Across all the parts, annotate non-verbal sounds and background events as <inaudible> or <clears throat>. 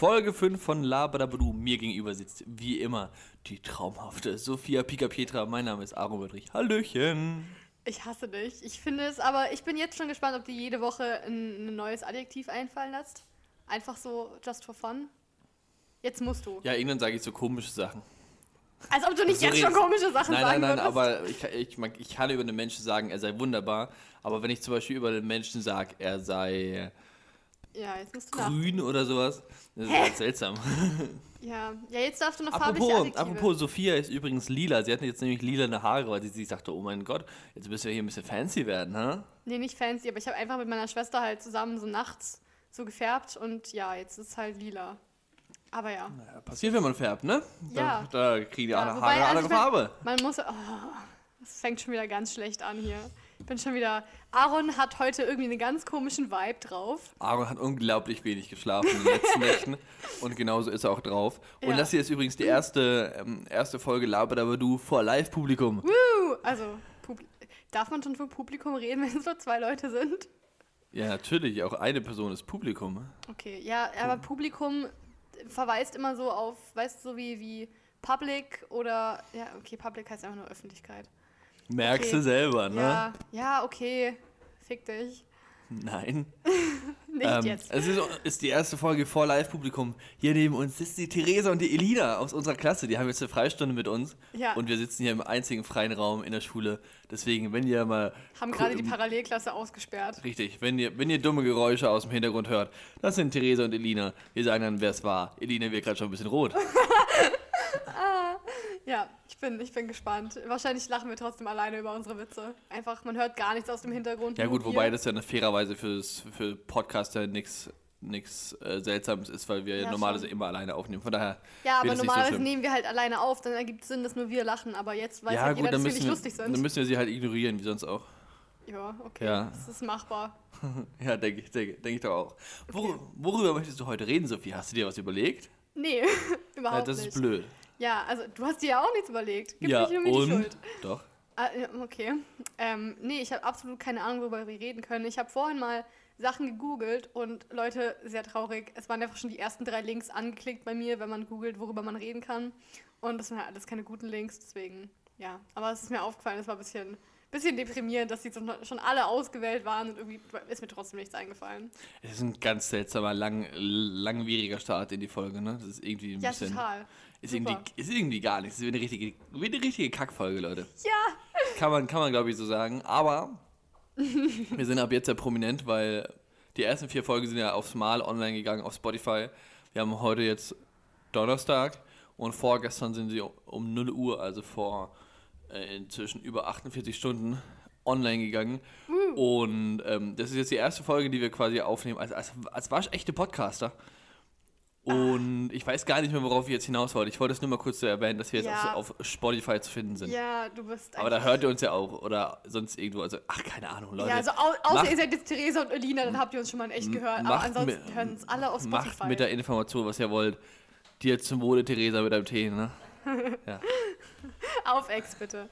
Folge 5 von Labadabadu. Mir gegenüber sitzt wie immer die traumhafte Sophia Pika Petra. Mein Name ist Aaron Bedrich. Hallöchen. Ich hasse dich. Ich finde es, aber ich bin jetzt schon gespannt, ob du jede Woche ein, ein neues Adjektiv einfallen lässt. Einfach so, just for fun. Jetzt musst du. Ja, irgendwann sage ich so komische Sachen. Als ob du nicht So jetzt schon komische Sachen Nein, sagen nein, nein, würdest. aber ich, ich, ich kann über einen Menschen sagen, er sei wunderbar. Aber wenn ich zum Beispiel über einen Menschen sage, er sei Ja, jetzt musst du nach. grün oder sowas, das ist Hä? halt seltsam. <laughs> Ja. ja, jetzt darfst du noch farbliche Apropos, Adjektive. apropos, Sophia ist übrigens lila. Sie hat jetzt nämlich lilane Haare, weil sie sich dachte, oh mein Gott, jetzt müssen wir hier ein bisschen fancy werden, ha? Nee, nicht fancy, aber ich habe einfach mit meiner Schwester halt zusammen so nachts so gefärbt und ja, jetzt ist es halt lila. Aber ja. Ja, passiert, wenn man färbt, ne? Ja. Da, da kriegen die Ja, alle wobei, Haare also andere Farbe. Man muss. Oh, das fängt schon wieder ganz schlecht an hier. Ich bin schon wieder. Aaron hat heute irgendwie einen ganz komischen Vibe drauf. Aaron hat unglaublich wenig geschlafen in den letzten <laughs> Nächten und genauso ist er auch drauf. Und Ja. das hier ist übrigens die erste, ähm, erste Folge Laberdabadu vor Live-Publikum. Also, Publi darf man schon vom Publikum reden, <laughs> wenn es nur zwei Leute sind? Ja, natürlich, auch eine Person ist Publikum. Okay, ja, aber Publikum verweist immer so auf, weißt du, so wie, wie Public oder. Ja, okay, Public heißt einfach nur Öffentlichkeit. Merkst Okay. du selber, ne? Ja, ja, okay. Fick dich. Nein. <laughs> Nicht Ähm, jetzt. Es ist, ist die erste Folge vor Live-Publikum. Hier neben uns sitzt die Theresa und die Elina aus unserer Klasse. Die haben jetzt eine Freistunde mit uns. Ja. Und wir sitzen hier im einzigen freien Raum in der Schule. Deswegen, wenn ihr mal. Haben gerade die Parallelklasse ausgesperrt. Richtig, wenn ihr, wenn ihr dumme Geräusche aus dem Hintergrund hört, das sind Theresa und Elina. Wir sagen dann, wer es war. Elina wird gerade schon ein bisschen rot. <laughs> <laughs> Ja, ich bin, ich bin gespannt. Wahrscheinlich lachen wir trotzdem alleine über unsere Witze. Einfach, man hört gar nichts aus dem Hintergrund. Ja gut, wobei das ja eine fairerweise fürs, für Podcaster nichts nichts äh, Seltsames ist, weil wir Ja, normalerweise schon. immer alleine aufnehmen. Von daher Ja, aber nicht so normalerweise schlimm. nehmen wir halt alleine auf, dann ergibt es Sinn, dass nur wir lachen. Aber jetzt weiß ja halt gut, jeder, dass wir nicht wir, lustig sind. dann müssen wir sie halt ignorieren, wie sonst auch. ja, okay. Ja. Das ist machbar. <laughs> Ja, denke ich, denke denk ich doch auch. Wor worüber möchtest du heute reden, Sophie? Hast du dir was überlegt? Nee, <laughs> überhaupt ja, das nicht. ist blöd. Ja, also du hast dir ja auch nichts überlegt. Gib ja, nicht nur die und? Schuld. Doch. Ah, ja, okay. Ähm, nee, ich habe absolut keine Ahnung, worüber wir reden können. Ich habe vorhin mal Sachen gegoogelt und Leute, sehr traurig, es waren einfach schon die ersten drei Links angeklickt bei mir, wenn man googelt, worüber man reden kann. Und das sind halt alles keine guten Links, deswegen, ja. Aber es ist mir aufgefallen, es war ein bisschen, bisschen deprimierend, dass die so- schon alle ausgewählt waren und irgendwie ist mir trotzdem nichts eingefallen. Es ist ein ganz seltsamer, lang, langwieriger Start in die Folge, ne? Das ist irgendwie ein Ja, bisschen. total. Ist Super. irgendwie, ist irgendwie gar nichts. Es ist wie eine richtige, wie eine richtige Kackfolge, Leute. Ja, <laughs> Kann man, kann man glaube ich, so sagen. Aber <laughs> wir sind ab jetzt ja prominent, weil die ersten vier Folgen sind ja aufs Mal online gegangen auf Spotify. Wir haben heute jetzt Donnerstag und vorgestern sind sie um 0 Uhr, also vor äh, inzwischen über 48 Stunden online gegangen. Und ähm, das ist jetzt die erste Folge, die wir quasi aufnehmen als, als, als waschechte Podcaster. Und ich weiß gar nicht mehr, worauf ich jetzt hinaus wollte. Ich wollte es nur mal kurz so erwähnen, dass wir jetzt Ja. auf, auf Spotify zu finden sind. ja, du bist Aber da hört ihr uns ja auch oder sonst irgendwo. Also, ach, keine Ahnung, Leute. Ja, also au außer macht- ihr seid jetzt Theresa und Elina, dann habt ihr uns schon mal in echt gehört. Aber ansonsten hören uns alle auf Spotify. Macht mit der Information, was ihr wollt. Dir zum Wohle, Theresa, mit einem Tee, ne? <laughs> Ja. Auf Ex, bitte.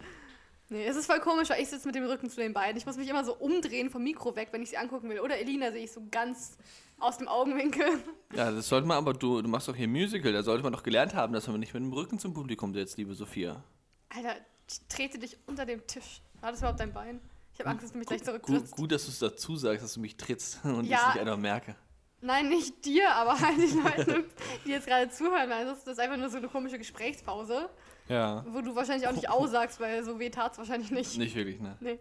Nee, es ist voll komisch, weil ich sitze mit dem Rücken zu den beiden. Ich muss mich immer so umdrehen vom Mikro weg, wenn ich sie angucken will. Oder Elina sehe ich so ganz aus dem Augenwinkel. ja, das sollte man aber, du, du machst doch hier Musical, da sollte man doch gelernt haben, dass man nicht mit dem Rücken zum Publikum sitzt, liebe Sophia. Alter, ich trete dich unter dem Tisch. War das überhaupt dein Bein? Ich habe Angst, dass du mich gleich Gut, zurücktrittst. gut, dass du es dazu sagst, dass du mich trittst <laughs> und ich Ja. es nicht einfach merke. Nein, nicht dir, aber halt die Leute, die jetzt gerade zuhören. Also das ist einfach nur so eine komische Gesprächspause, Ja. wo du wahrscheinlich auch nicht aussagst, weil so weh tat's wahrscheinlich nicht. Nicht wirklich, ne? Nee.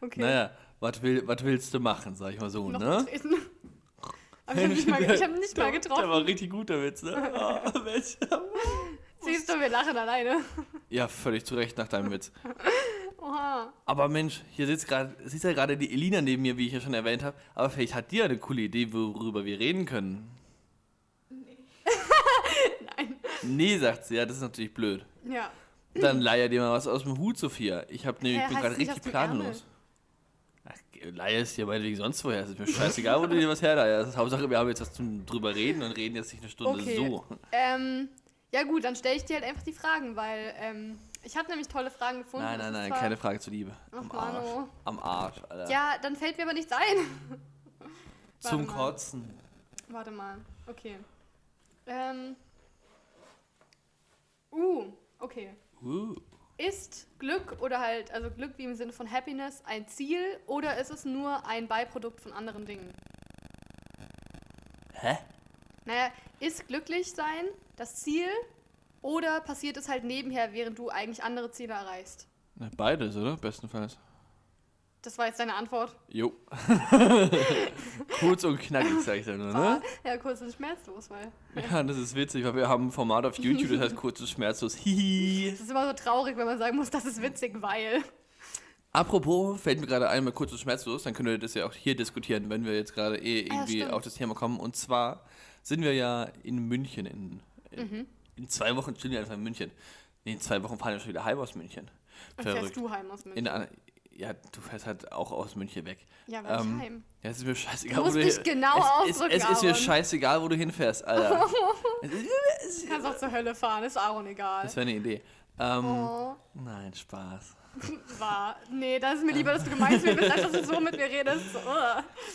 Okay. Naja, was will, willst du machen, sag ich mal so, Noch ne? treten. Aber ich habe nicht mal, ich hab nicht mal Der getroffen. war richtig gut, der Witz, ne? Ah, Mensch. <laughs> Siehst du, wir lachen alleine. Ja, völlig zu Recht nach deinem Witz. Oha. Aber Mensch, hier sitzt gerade, sitzt ja gerade die Elina neben mir, wie ich ja schon erwähnt habe. Aber vielleicht hat die ja eine coole Idee, worüber wir reden können. <laughs> Nein. Nee, sagt sie, ja, das ist natürlich blöd. Ja. Dann leier dir mal was aus dem Hut, Sophia. Ich hab nämlich, Hä, bin heißt gerade richtig planlos. Ach, leier es dir meinetwegen sonst woher. Es ist mir scheißegal, wo du dir was herleierst. Hauptsache, wir haben jetzt was zum drüber reden und reden jetzt nicht eine Stunde Okay. so. Ähm, ja gut, dann stelle ich dir halt einfach die Fragen, weil ähm, ich habe nämlich tolle Fragen gefunden. Nein, nein, nein, keine Frage zur Liebe. Ach, Am Arsch. Mano. Am Arsch, Alter. Ja, dann fällt mir aber nichts ein. <laughs> Zum mal. Kotzen. Warte mal. Okay. Ähm. Uh, okay. Uh. Ist Glück oder halt, also Glück wie im Sinne von Happiness ein Ziel oder ist es nur ein Beiprodukt von anderen Dingen? Hä? Naja, ist glücklich sein das Ziel oder passiert es halt nebenher, während du eigentlich andere Ziele erreichst? Na, Beides, oder? Bestenfalls. Das war jetzt deine Antwort. Jo. <laughs> Kurz und knackig, sag ich dann nur, ne? ja, kurz und schmerzlos, weil. Ja, das ist witzig, weil wir haben ein Format auf YouTube, das heißt <laughs> kurz und schmerzlos. Hihi. Es ist immer so traurig, wenn man sagen muss, das ist witzig, weil. Apropos, fällt mir gerade ein, mal kurz und schmerzlos, dann können wir das ja auch hier diskutieren, wenn wir jetzt gerade eh irgendwie stimmt. auf das Thema kommen. Und zwar sind wir ja in München. In, in, Mhm. in zwei Wochen chillen wir einfach in München. Nee, in zwei Wochen fahren wir schon wieder heim aus München. Und fährst du heim aus München. In ja, du fährst halt auch aus München weg. ja, weil ähm, heim. Ja, es ist mir scheißegal, Du musst dich genau es, ausdrücken, Es, es ist mir scheißegal, wo du hinfährst, Alter. <laughs> Du kannst auch zur Hölle fahren, ist Aaron egal. das wäre eine Idee. Ähm, Oh, Nein, Spaß. <laughs> war. Nee, das ist mir lieber, dass du gemeint bist, als dass du so mit mir redest.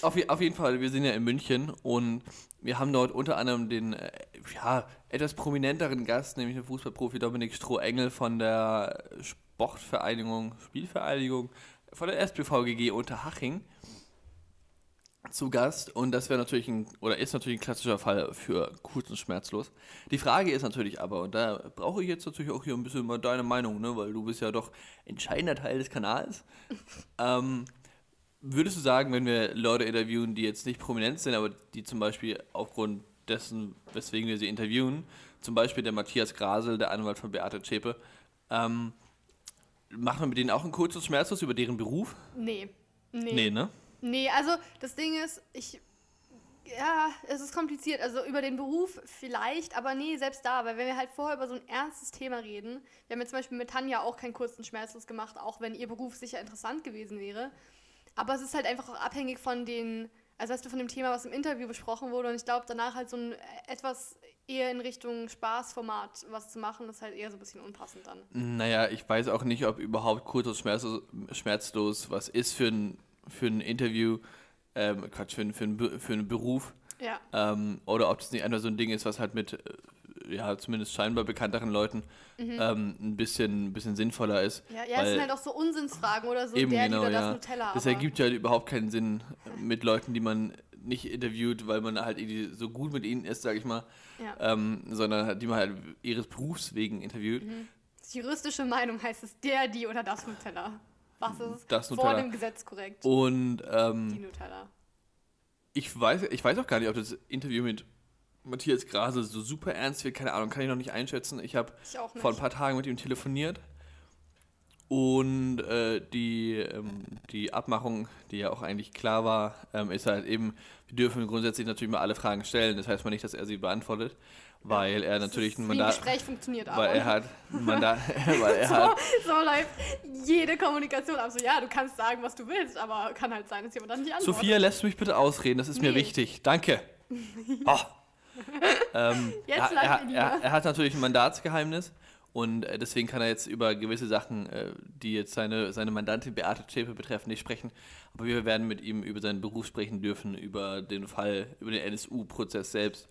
Auf, auf jeden Fall, wir sind ja in München und wir haben dort unter anderem den äh, ja, etwas prominenteren Gast, nämlich den Fußballprofi Dominik Stroh-Engel von der Sportvereinigung, Spielvereinigung von der SPVGG Unterhaching zu Gast und das wäre natürlich ein, oder ist natürlich ein klassischer Fall für kurz und schmerzlos. Die Frage ist natürlich aber, und da brauche ich jetzt natürlich auch hier ein bisschen mal deine Meinung, ne, weil du bist ja doch entscheidender Teil des Kanals. <laughs> ähm, Würdest du sagen, wenn wir Leute interviewen, die jetzt nicht prominent sind, aber die zum Beispiel aufgrund dessen, weswegen wir sie interviewen, zum Beispiel der Matthias Grasel, der Anwalt von Beate Zschäpe, ähm, macht man mit denen auch ein kurzes Schmerzlos über deren Beruf? Nee. Nee. Nee, ne? Nee, also das Ding ist, ich. Ja, es ist kompliziert. Also über den Beruf vielleicht, aber nee, selbst da. Weil wenn wir halt vorher über so ein ernstes Thema reden, wir haben jetzt zum Beispiel mit Tanja auch keinen kurzen Schmerzlos gemacht, auch wenn ihr Beruf sicher interessant gewesen wäre. Aber es ist halt einfach auch abhängig von den, also weißt du, von dem Thema, was im Interview besprochen wurde. Und ich glaube, danach halt so ein äh, etwas eher in Richtung Spaßformat was zu machen, ist halt eher so ein bisschen unpassend dann. Naja, ich weiß auch nicht, ob überhaupt kurzes Schmerzlos, schmerzlos was ist für ein, für ein Interview, ähm, Quatsch, für, ein, für, ein, für einen Beruf. Ja. Ähm, oder ob das nicht einfach so ein Ding ist, was halt mit, äh, ja, zumindest scheinbar bekannteren Leuten ähm, ein bisschen, ein bisschen sinnvoller ist. Ja, ja es sind halt auch so Unsinnsfragen oder so eben der genau, oder ja. das Nutella. Das ergibt ja überhaupt keinen Sinn mit Leuten, die man nicht interviewt, weil man halt so gut mit ihnen ist, sag ich mal, Ja. ähm, sondern die man halt ihres Berufs wegen interviewt. Juristische Meinung heißt es der, die oder das Nutella. Was ist Das vor Nutella. dem Gesetz korrekt? Und Die ähm, Nutella. ich, weiß, ich weiß auch gar nicht, ob das Interview mit Matthias Grase so super ernst wird, keine Ahnung, kann ich noch nicht einschätzen. Ich habe vor ein paar Tagen mit ihm telefoniert und äh, die, ähm, die Abmachung, die ja auch eigentlich klar war, ähm, ist halt eben, wir dürfen grundsätzlich natürlich mal alle Fragen stellen. Das heißt mal nicht, dass er sie beantwortet, weil er natürlich ein wie ein Mandat, Gespräch funktioniert aber. weil er hat ein Mandat, <laughs> <laughs> weil er so, hat, so läuft jede Kommunikation ab. So, ja, du kannst sagen, was du willst, aber kann halt sein, dass jemand dann nicht antwortet. Sophia, lässt du mich bitte ausreden, das ist mir Nee. wichtig. Danke. Oh. <laughs> ähm, Jetzt er, er, er, er hat natürlich ein Mandatsgeheimnis und äh, deswegen kann er jetzt über gewisse Sachen, äh, die jetzt seine, seine Mandantin Beate Zschäpe betreffen, nicht sprechen. Aber wir werden mit ihm über seinen Beruf sprechen dürfen, über den Fall, über den NSU-Prozess selbst.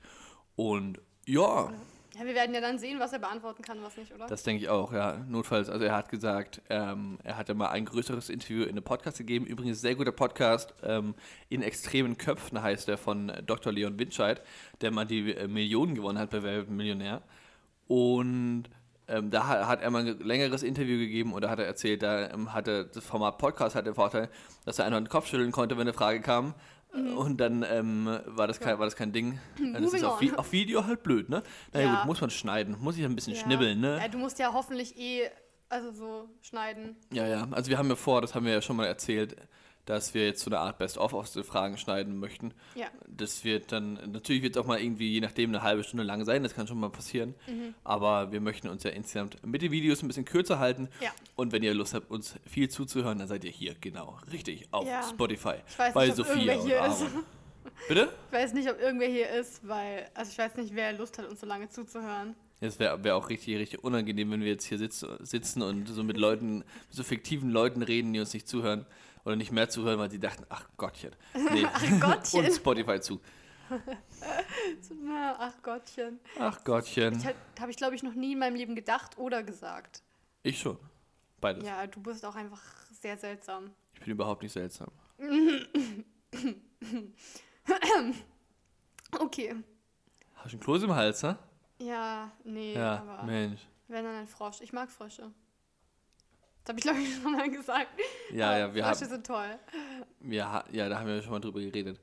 Und ja, Ja, wir werden ja dann sehen, was er beantworten kann, was nicht, oder? das denke ich auch, ja. Notfalls, also er hat gesagt, ähm, er hat ja mal ein größeres Interview in einem Podcast gegeben. Übrigens sehr guter Podcast, ähm, in extremen Köpfen heißt er von Dr. Leon Windscheid, der mal die äh, Millionen gewonnen hat bei Wer Millionär. Und ähm, da hat, hat er mal ein längeres Interview gegeben und da hat er erzählt, da ähm, hatte das Format Podcast hat den Vorteil, dass er einfach den Kopf schütteln konnte, wenn eine Frage kam. Und dann ähm, war, das kein, war das kein Ding. <laughs> Das ist auf. Vi auf Video halt blöd, ne? Naja Ja. gut, muss man schneiden, muss ich ein bisschen ja. schnibbeln, ne? Ja, du musst ja hoffentlich eh, also so schneiden. Ja, ja. Also wir haben ja vor, das haben wir ja schon mal erzählt, dass wir jetzt so eine Art Best-of aus den Fragen schneiden möchten. Ja. Das wird dann, natürlich wird es auch mal irgendwie, je nachdem, eine halbe Stunde lang sein, das kann schon mal passieren. Mhm. Aber wir möchten uns ja insgesamt mit den Videos ein bisschen kürzer halten. Ja. Und wenn ihr Lust habt, uns viel zuzuhören, dann seid ihr hier, genau, richtig, auf Ja. Spotify. Ich weiß bei nicht, ob Sophia irgendwer und hier ist. <laughs> Bitte? Ich weiß nicht, ob irgendwer hier ist, weil, also ich weiß nicht, wer Lust hat, uns so lange zuzuhören. Es wäre wär auch richtig, richtig unangenehm, wenn wir jetzt hier sitz, sitzen und so mit Leuten, mit so fiktiven Leuten reden, die uns nicht zuhören oder nicht mehr zuhören, weil sie dachten, ach Gottchen. <laughs> Nee. Ach Gottchen. und Spotify zu. <laughs> Ach Gottchen. Ach Gottchen. Habe ich, glaube ich, noch nie in meinem Leben gedacht oder gesagt. Ich schon. Beides. Ja, du bist auch einfach sehr seltsam. Ich bin überhaupt nicht seltsam. <laughs> Okay. Hast du ein Kloß im Hals, ne? Ja, nee, Ja, aber Mensch. wenn dann ein Frosch. Ich mag Frösche. Das habe ich, glaube ich, <laughs> schon mal gesagt. Ja, Aber ja, wir Frösche haben, sind toll. ha- ja, da haben wir schon mal drüber geredet.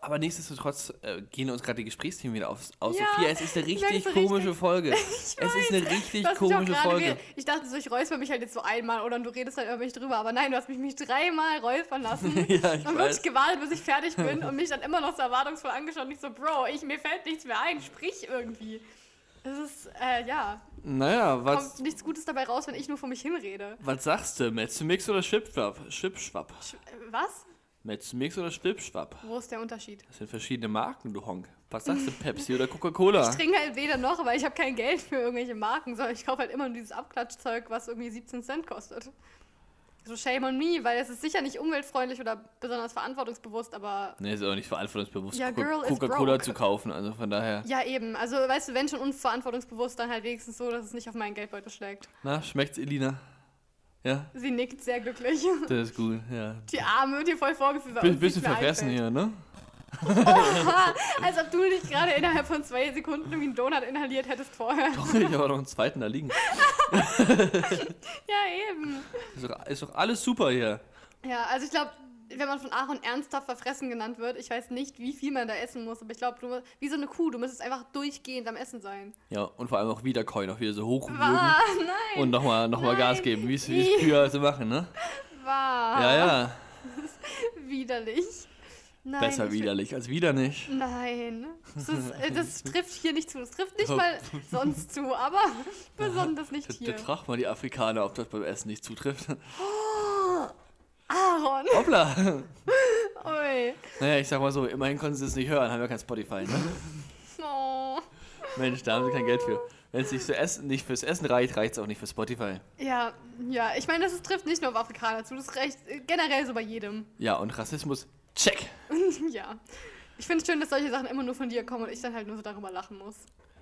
Aber nichtsdestotrotz äh, gehen uns gerade die Gesprächsthemen wieder aus. aus Ja, Sophia, es ist eine richtig komische richtig. Folge. <laughs> es ist eine richtig komische Folge. ge- Ich dachte so, ich räusper mich halt jetzt so einmal oder du redest halt über mich drüber. Aber nein, du hast mich, mich dreimal räuspern lassen. <laughs> ja, ich und weiß. wirklich gewartet, bis ich fertig bin und mich dann immer noch so erwartungsvoll angeschaut und ich so, Bro, ich, mir fällt nichts mehr ein, sprich irgendwie. Es ist, äh, ja, Naja, was, kommt nichts Gutes dabei raus, wenn ich nur vor mich hinrede. was sagst du? Metzmix oder Schwipschwapp? Schwipschwapp. Sch- Was? Metzmix oder Schwipschwapp? Wo ist der Unterschied? Das sind verschiedene Marken, du Honk. Was sagst du, Pepsi oder Coca-Cola? Ich trinke halt weder noch, weil ich habe kein Geld für irgendwelche Marken, sondern ich kaufe halt immer nur dieses Abklatschzeug, was irgendwie 17 Cent kostet. So shame on me, weil es ist sicher nicht umweltfreundlich oder besonders verantwortungsbewusst, aber Nee, ist auch nicht verantwortungsbewusst, Ja, Coca-Cola zu kaufen. Also von daher. ja eben. Also weißt du, wenn schon unverantwortungsbewusst, dann halt wenigstens so, dass es nicht auf meinen Geldbeutel schlägt. Na, schmeckt's, Elina? Ja, Sie nickt sehr glücklich. das ist gut, ja. Die Arme wird hier voll vorgeführt. weil Bi- uns bisschen verfressen hier, ne? Oha, als ob du dich gerade innerhalb von zwei Sekunden irgendwie einen Donut inhaliert hättest vorher. Doch, ich habe noch einen zweiten da liegen. <laughs> Ja, eben. Ist doch, ist doch alles super hier. Ja, also ich glaube, wenn man von Aaron ernsthaft verfressen genannt wird, ich weiß nicht, wie viel man da essen muss, aber ich glaube, du wie so eine Kuh, du müsstest einfach durchgehend am Essen sein. Ja, und vor allem auch Wiedercoin, auch wieder so hochwürgen Wahr, nein, und nochmal noch mal. Gas geben, wie es. Kühe so machen, ne? wahr. Ja, ja. <laughs> Widerlich. Nein, Besser ich- widerlich als wieder nicht. Nein, das, ist, äh, das <laughs> trifft hier nicht zu. Das trifft nicht Oh. mal <laughs> sonst zu, aber <laughs> besonders nicht hier. fragt man die Afrikaner, ob das beim Essen nicht zutrifft. Aaron, Hoppla! ui. Naja, ich sag mal so, immerhin konnten sie es nicht hören, haben wir kein Spotify, ne? Oh. Mensch, da haben sie kein Geld für. Wenn es nicht, für Essen, nicht fürs Essen reicht, reicht es auch nicht für Spotify. Ja, ja, ich meine, das trifft nicht nur auf Afrikaner zu, das ist recht äh, generell so bei jedem. Ja, und Rassismus, check. <laughs> ja. Ich finde es schön, dass solche Sachen immer nur von dir kommen und ich dann halt nur so darüber lachen muss.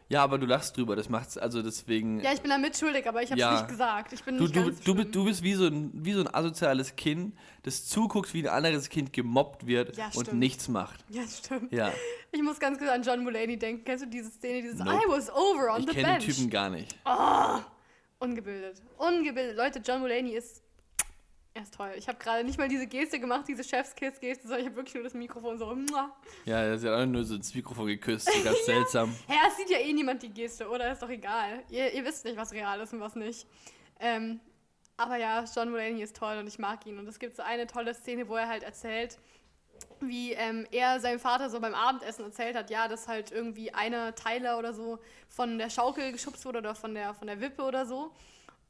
Ja, aber du lachst drüber, das macht's, also deswegen... Ja, ich bin da mitschuldig, aber ich habe es Ja. nicht gesagt. Ich bin Du, nicht du, ganz du, schlimm. bist- du bist wie so, ein, wie so ein asoziales Kind, das zuguckt, wie ein anderes Kind gemobbt wird Ja, und nichts macht. Ja, stimmt. Ja, Ich muss ganz kurz an John Mulaney denken. Kennst du diese Szene, dieses Nope. I was over on ich the kenne den bench? Typen gar nicht. Ungebildet. Ungebildet. Leute, John Mulaney ist. Er ist toll. Ich habe gerade nicht mal diese Geste gemacht, diese Chefskiss-Geste, sondern ich habe wirklich nur das Mikrofon so. Muah. Ja, er hat auch nur so ins Mikrofon geküsst, so ganz <laughs> seltsam. Hä, es sieht ja eh niemand die Geste, oder? Ist doch egal. Ihr, ihr wisst nicht, was real ist und was nicht. Ähm, aber ja, John Mulaney ist toll und ich mag ihn. Und es gibt so eine tolle Szene, wo er halt erzählt, wie ähm, er seinem Vater so beim Abendessen erzählt hat, ja, dass halt irgendwie einer Tyler oder so von der Schaukel geschubst wurde oder von der, von der Wippe oder so.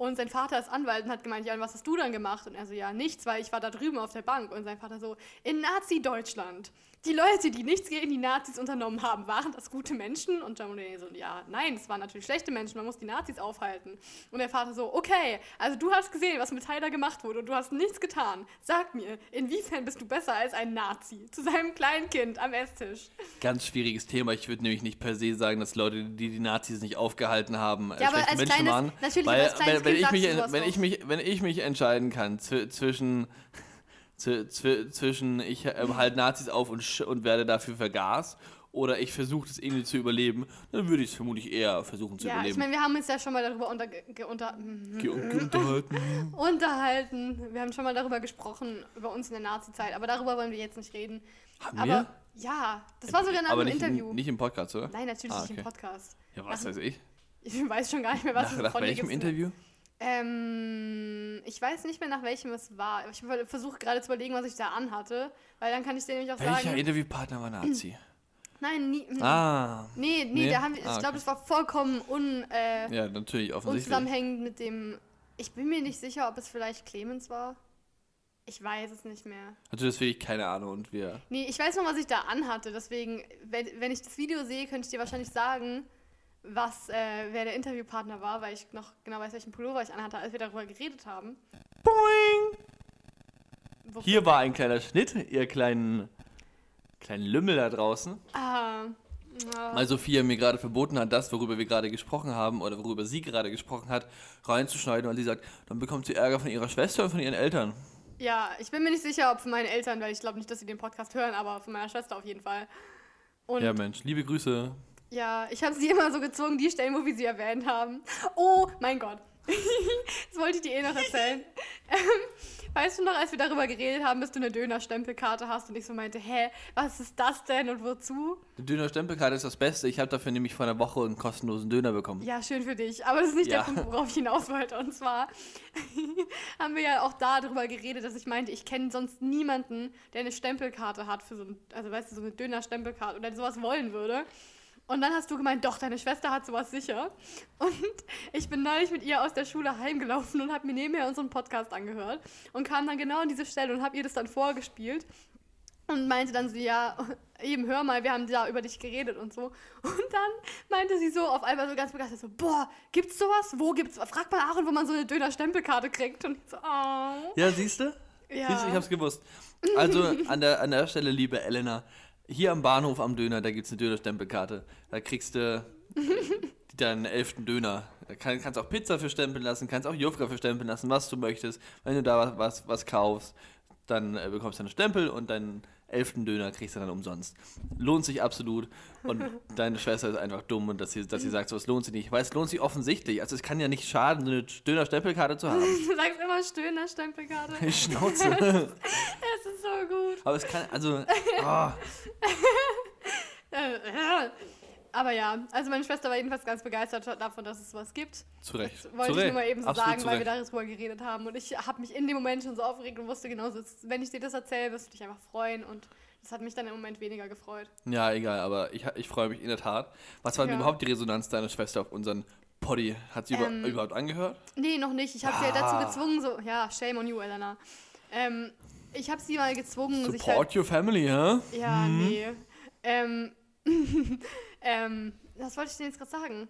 Und sein Vater ist Anwalt und hat gemeint, ja, was hast du dann gemacht? Und er so, ja, nichts, weil ich war da drüben auf der Bank. Und sein Vater so, in Nazi-Deutschland. Die Leute, die nichts gegen die Nazis unternommen haben, waren das gute Menschen? Und John Mulaney so, ja, nein, es waren natürlich schlechte Menschen, man muss die Nazis aufhalten. Und der Vater so, okay, also du hast gesehen, was mit Tyler gemacht wurde und du hast nichts getan. Sag mir, inwiefern bist du besser als ein Nazi? Zu seinem kleinen Kind am Esstisch. Ganz schwieriges Thema. Ich würde nämlich nicht per se sagen, dass Leute, die die Nazis nicht aufgehalten haben, Ja, aber schlechte als Menschen kleines- waren. natürlich, Weil, als kleines wenn, wenn, Kind ich mich, wenn, ich mich, wenn ich mich entscheiden kann zw zwischen, zw zw zwischen ich ähm, halte Nazis auf und, und werde dafür vergast oder ich versuche das irgendwie zu überleben, dann würde ich es vermutlich eher versuchen zu Ja, ich überleben. meine, wir haben uns ja schon mal darüber unter, ge, unter, mhm. Ge ge unterhalten. <laughs> unterhalten. Wir haben schon mal darüber gesprochen, über uns in der Nazi-Zeit, aber darüber wollen wir jetzt nicht reden. Haben aber wir? ja, das war sogar nach Aber einem Interview. nicht im Podcast, oder? Nein, natürlich Ah, nicht im okay. Podcast. Ja, was Nach- weiß ich. <laughs> Ich weiß schon gar nicht mehr, was Nach, nach welchem. Interview? Ähm, ich weiß nicht mehr, nach welchem es war. Ich versuche gerade zu überlegen, was ich da anhatte, weil dann kann ich dir nämlich auch Welcher sagen. Interviewpartner war Nazi? Nein, nie, ah, nee, nee, Nee? da haben wir, Ah, ich glaube, okay. es war vollkommen un, äh, ja, natürlich, offensichtlich. unzusammenhängend mit dem. Ich bin mir nicht sicher, ob es vielleicht Clemens war. Ich weiß es nicht mehr. Also das wirklich keine Ahnung und wir... Nee, ich weiß noch, was ich da anhatte. Deswegen, wenn, wenn ich das Video sehe, könnte ich dir wahrscheinlich sagen, was, äh, wer der Interviewpartner war, weil ich noch genau weiß, welchen Pullover ich anhatte, als wir darüber geredet haben. Boing! Wofür- Hier war ein kleiner Schnitt, ihr kleinen kleinen Lümmel da draußen, Ah. Ja. weil Sophia mir gerade verboten hat, das, worüber wir gerade gesprochen haben oder worüber sie gerade gesprochen hat, reinzuschneiden, weil sie sagt, dann bekommt sie Ärger von ihrer Schwester und von ihren Eltern. ja, ich bin mir nicht sicher, ob von meinen Eltern, weil ich glaube nicht, dass sie den Podcast hören, aber von meiner Schwester auf jeden Fall. Und Ja, Mensch, liebe Grüße. Ja, ich habe sie immer so gezwungen, die Stellen, wo wir sie erwähnt haben. Oh mein Gott. <laughs> das wollte ich dir eh noch erzählen. <laughs> Ähm, weißt du noch, als wir darüber geredet haben, dass du eine Döner-Stempelkarte hast und ich so meinte, hä, was ist das denn und wozu? Die Döner-Stempelkarte ist das Beste. Ich habe dafür nämlich vor einer Woche einen kostenlosen Döner bekommen. Ja, schön für dich. Aber das ist nicht Ja. der Punkt, worauf ich hinaus wollte. Und zwar <laughs> haben wir ja auch da darüber geredet, dass ich meinte, ich kenne sonst niemanden, der eine Stempelkarte hat für so ein, also weißt du, so eine Döner-Stempelkarte oder sowas wollen würde. Und dann hast du gemeint, doch, deine Schwester hat sowas sicher. Und ich bin neulich mit ihr aus der Schule heimgelaufen und habe mir nebenher unseren Podcast angehört und kam dann genau an diese Stelle und habe ihr das dann vorgespielt und meinte dann so, ja, eben hör mal, wir haben da über dich geredet und so. Und dann meinte sie so auf einmal so ganz begeistert so, boah, gibt's sowas? Wo gibt's? Frag mal Aaron, wo man so eine Döner-Stempelkarte kriegt. Und ich so, oh. Ja, siehst du? Ja. Siehst du, ich hab's gewusst. Also an der, an der Stelle, liebe Elena, hier am Bahnhof am Döner, da gibt's eine Döner-Stempelkarte. Da kriegst du <laughs> deinen elften Döner. Da kann, kannst auch Pizza für stempeln lassen, kannst auch Jufka für stempeln lassen, was du möchtest. Wenn du da was, was, was kaufst, dann äh, bekommst du einen Stempel und deinen elften Döner kriegst du dann umsonst. Lohnt sich absolut. Und <laughs> deine Schwester ist einfach dumm und dass sie, dass sie sagt, so, es lohnt sich nicht. Weil es lohnt sich offensichtlich. Also es kann ja nicht schaden, so eine Döner-Stempelkarte zu haben. <laughs> Du sagst immer Stöhner-Stempelkarte. <laughs> Schnauze. Es ist so gut. Aber es kann, also, oh. Aber ja, also meine Schwester war jedenfalls ganz begeistert davon, dass es sowas gibt. zu Recht. Das wollte zu ich nur mal eben so Absolut sagen, weil wir darüber geredet haben. Und ich habe mich in dem Moment schon so aufgeregt und wusste genauso, wenn ich dir das erzähle, wirst du dich einfach freuen. Und das hat mich dann im Moment weniger gefreut. Ja, egal, aber ich, ich freue mich in der Tat. Was war denn Ja. überhaupt die Resonanz deiner Schwester auf unseren Poddy? Hat sie Ähm, überhaupt angehört? Nee, noch nicht. Ich habe sie ja Ah. dazu gezwungen, so, ja, shame on you, Elena. Ähm, ich habe sie mal gezwungen, sich halt, Support your family, hä? Ja, nee. Ähm, <laughs> ähm, was wollte ich denn jetzt gerade sagen?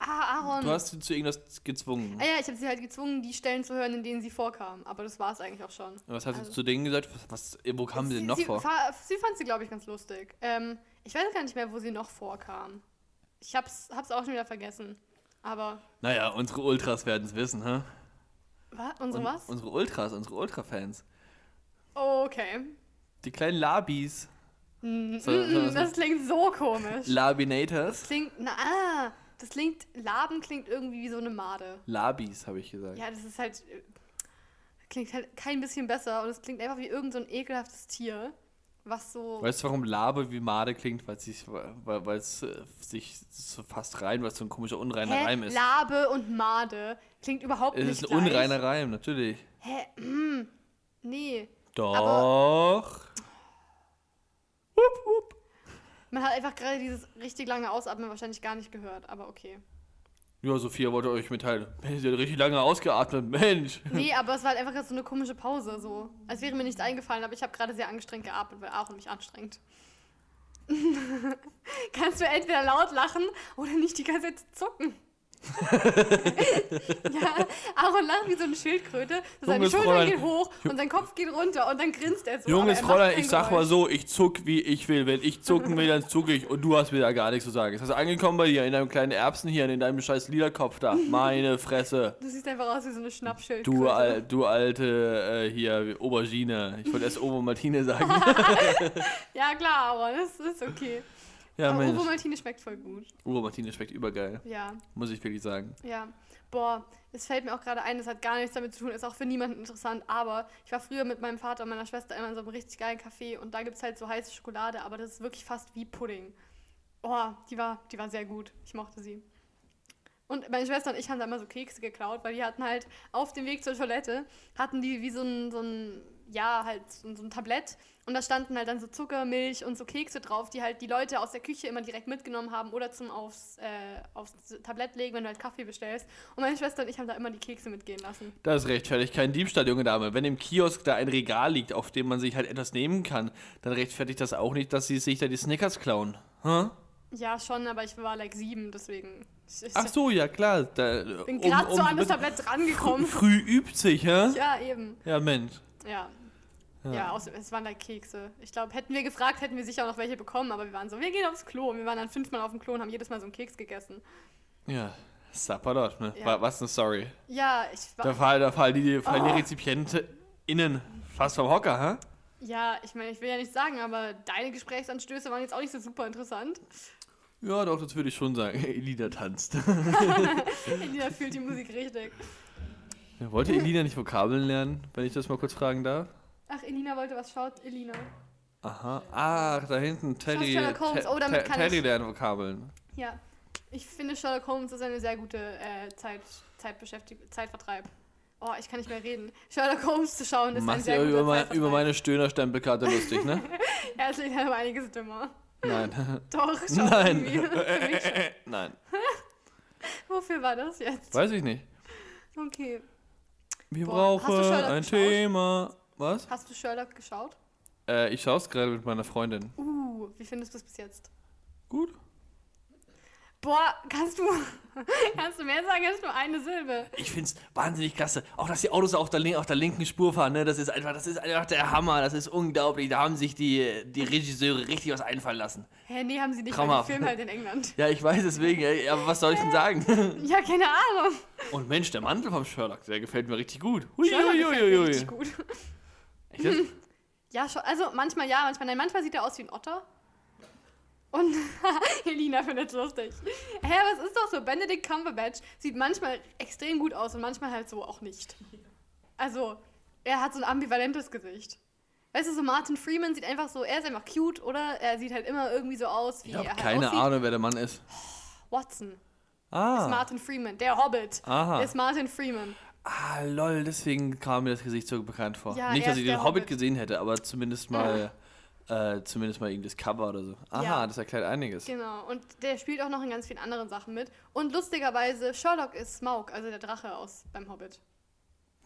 Ah, Aaron. Du hast sie zu irgendwas gezwungen. ah ja, ich habe sie halt gezwungen, die Stellen zu hören, in denen sie vorkam. Aber das war es eigentlich auch schon. Was hast du also- zu denen gesagt? Was, was, wo kamen sie denn noch sie, vor? fa- Sie fand sie, glaube ich, ganz lustig. Ähm, ich weiß gar nicht mehr, wo sie noch vorkam. Ich hab's, hab's auch schon wieder vergessen. Aber, Naja, unsere Ultras werden es wissen, hä? was? Unsere Un- was? Unsere Ultras, unsere Ultra-Fans. Okay. Die kleinen Labis. Mm, So- so- mm, das klingt so komisch. Labinators. Klingt, na, ah, das klingt, Laben klingt irgendwie wie so eine Made. Labis, habe ich gesagt. Ja, das ist halt, äh, klingt halt kein bisschen besser und es klingt einfach wie irgend so ein ekelhaftes Tier, was so, Weißt du, warum Labe wie Made klingt? Weil es sich, weil, es äh, sich so fast rein, weil es so ein komischer unreiner hä, Reim ist. Labe und Made klingt überhaupt es nicht ist ein gleich. unreiner Reim, natürlich. Hä, mm, nee. Doch. Man hat einfach gerade dieses richtig lange Ausatmen wahrscheinlich gar nicht gehört, aber okay. Ja, Sophia wollte euch mitteilen. Mensch, sie hat richtig lange ausgeatmet. Mensch. Nee, aber es war halt einfach so eine komische Pause, so. Als wäre mir nichts eingefallen, aber ich habe gerade sehr angestrengt geatmet, weil Aaron mich anstrengt. <laughs> Kannst du entweder laut lachen oder nicht die ganze Zeit zucken. <laughs> ja, Aaron lacht wie so eine Schildkröte. Seine Fräulein. gehen hoch und sein Kopf geht runter und dann grinst er so. Junges aber er Fräulein, ich sag mal so, ich zuck wie ich will. Wenn ich zucken will, dann zucke ich und du hast mir da gar nichts zu sagen. Hast du angekommen bei dir in deinem kleinen Erbsenhirn, in deinem scheiß Liederkopf da. Meine Fresse. Du siehst einfach aus wie so eine Schnappschildkröte. Du, al du alte, äh, hier, Aubergine. Ich wollte erst Ovo Martine sagen. <laughs> Ja, klar, Aaron, das ist okay. Ja, aber Uwe Mensch. Maltine schmeckt voll gut. Ovo Martine schmeckt übergeil. Ja, Muss ich wirklich sagen. ja. Boah, es fällt mir auch gerade ein, das hat gar nichts damit zu tun, ist auch für niemanden interessant, aber ich war früher mit meinem Vater und meiner Schwester immer in so einem richtig geilen Café und da gibt es halt so heiße Schokolade, aber das ist wirklich fast wie Pudding. Oh, die war, die war sehr gut. Ich mochte sie. Und meine Schwester und ich haben da immer so Kekse geklaut, weil die hatten halt auf dem Weg zur Toilette, hatten die wie so ein, so ein ja, halt so, so ein Tablett. Und da standen halt dann so Zucker, Milch und so Kekse drauf, die halt die Leute aus der Küche immer direkt mitgenommen haben oder zum aufs, äh, aufs Tablett legen, wenn du halt Kaffee bestellst. Und meine Schwester und ich haben da immer die Kekse mitgehen lassen. Das ist rechtfertigt kein Diebstahl, junge Dame. Wenn im Kiosk da ein Regal liegt, auf dem man sich halt etwas nehmen kann, dann rechtfertigt das auch nicht, dass sie sich da die Snickers klauen. Hä? Ja, schon, aber ich war like sieben, deswegen. Ach so, ja klar. Da, bin gerade so an das Tablett rangekommen. Früh übt sich, hä? ja, eben. Ja, Mensch. Ja. Ja, aus, es waren halt Kekse. Ich glaube, hätten wir gefragt, hätten wir sicher auch noch welche bekommen, aber wir waren so, wir gehen aufs Klo. Und wir waren dann fünfmal auf dem Klo und haben jedes Mal so einen Keks gegessen. Ja, Sapperlot, ne? Ja. Wa- Was eine Story. Ja, ich Da war. fallen, da fallen, die, fallen die Oh. Rezipiente innen fast vom Hocker, hä? Ja, ich meine, ich will ja nicht sagen, aber deine Gesprächsanstöße waren jetzt auch nicht so super interessant. Ja, doch, das würde ich schon sagen. <laughs> Elina tanzt. <laughs> Elina fühlt die Musik richtig. Ja, Wollte Elina nicht Vokabeln lernen, wenn ich das mal kurz fragen darf? Ach, Elina wollte was. Schaut, Elina. Aha. Ach, da hinten Teddy. Sherlock Holmes. Te- Oh, damit Te- kann Teddy ich- lernt Vokabeln. Ja. Ich finde, Sherlock Holmes ist eine sehr gute äh, Zeit, Zeitbeschäftigung, Zeitvertreib. Oh, ich kann nicht mehr reden. Sherlock Holmes zu schauen ist ein Machst sehr ja guter über, mein, über meine Stöhner-Stempelkarte lustig, ne? <laughs> Ja, es liegt um einiges dümmer. Nein. <laughs> Doch, <laughs> schon Nein. schon. Nein. Wofür war das jetzt? Weiß ich nicht. Okay. Wir Boah, brauchen ein? Thema. Was? Hast du Sherlock geschaut? Äh, ich schaue es gerade mit meiner Freundin. Uh, wie findest du es bis jetzt? Gut. Boah, kannst du, <laughs> kannst du mehr sagen als nur eine Silbe? Ich find's wahnsinnig klasse. Auch dass die Autos auf der, auf der linken Spur fahren, ne? Das ist einfach, das ist einfach der Hammer. Das ist unglaublich. Da haben sich die, die Regisseure richtig was einfallen lassen. Hä, nee, haben sie nicht, Traumhaft. weil die filmen halt in England. <laughs> Ja, ich weiß deswegen, ey, aber was soll ich denn sagen? <laughs> Ja, keine Ahnung. Und Mensch, der Mantel vom Sherlock, der gefällt mir richtig gut. Sherlock gefällt mir Huiuiuiui. richtig gut. Echt? <laughs> Ja, schon. Also manchmal ja, manchmal nein. Manchmal sieht er aus wie ein Otter. Und <laughs> Elina findet es lustig. Hä, aber es ist doch so, Benedict Cumberbatch sieht manchmal extrem gut aus und manchmal halt so auch nicht. Also, er hat so ein ambivalentes Gesicht. Weißt du, so Martin Freeman sieht einfach so, er ist einfach cute, oder? Er sieht halt immer irgendwie so aus, wie Ich er habe halt keine aussieht. Ahnung, wer der Mann ist. Watson ist Ah. Martin Freeman, der Hobbit Aha. ist Martin Freeman. Ah, lol, deswegen kam mir das Gesicht so bekannt vor. Ja, Nicht, dass ich den Hobbit Hobbit. gesehen hätte, aber zumindest mal, äh, zumindest mal irgendwie das Cover oder so. Aha, Ja. das erklärt einiges. Genau, und der spielt auch noch in ganz vielen anderen Sachen mit. Und lustigerweise, Sherlock ist Smaug, also der Drache aus beim Hobbit.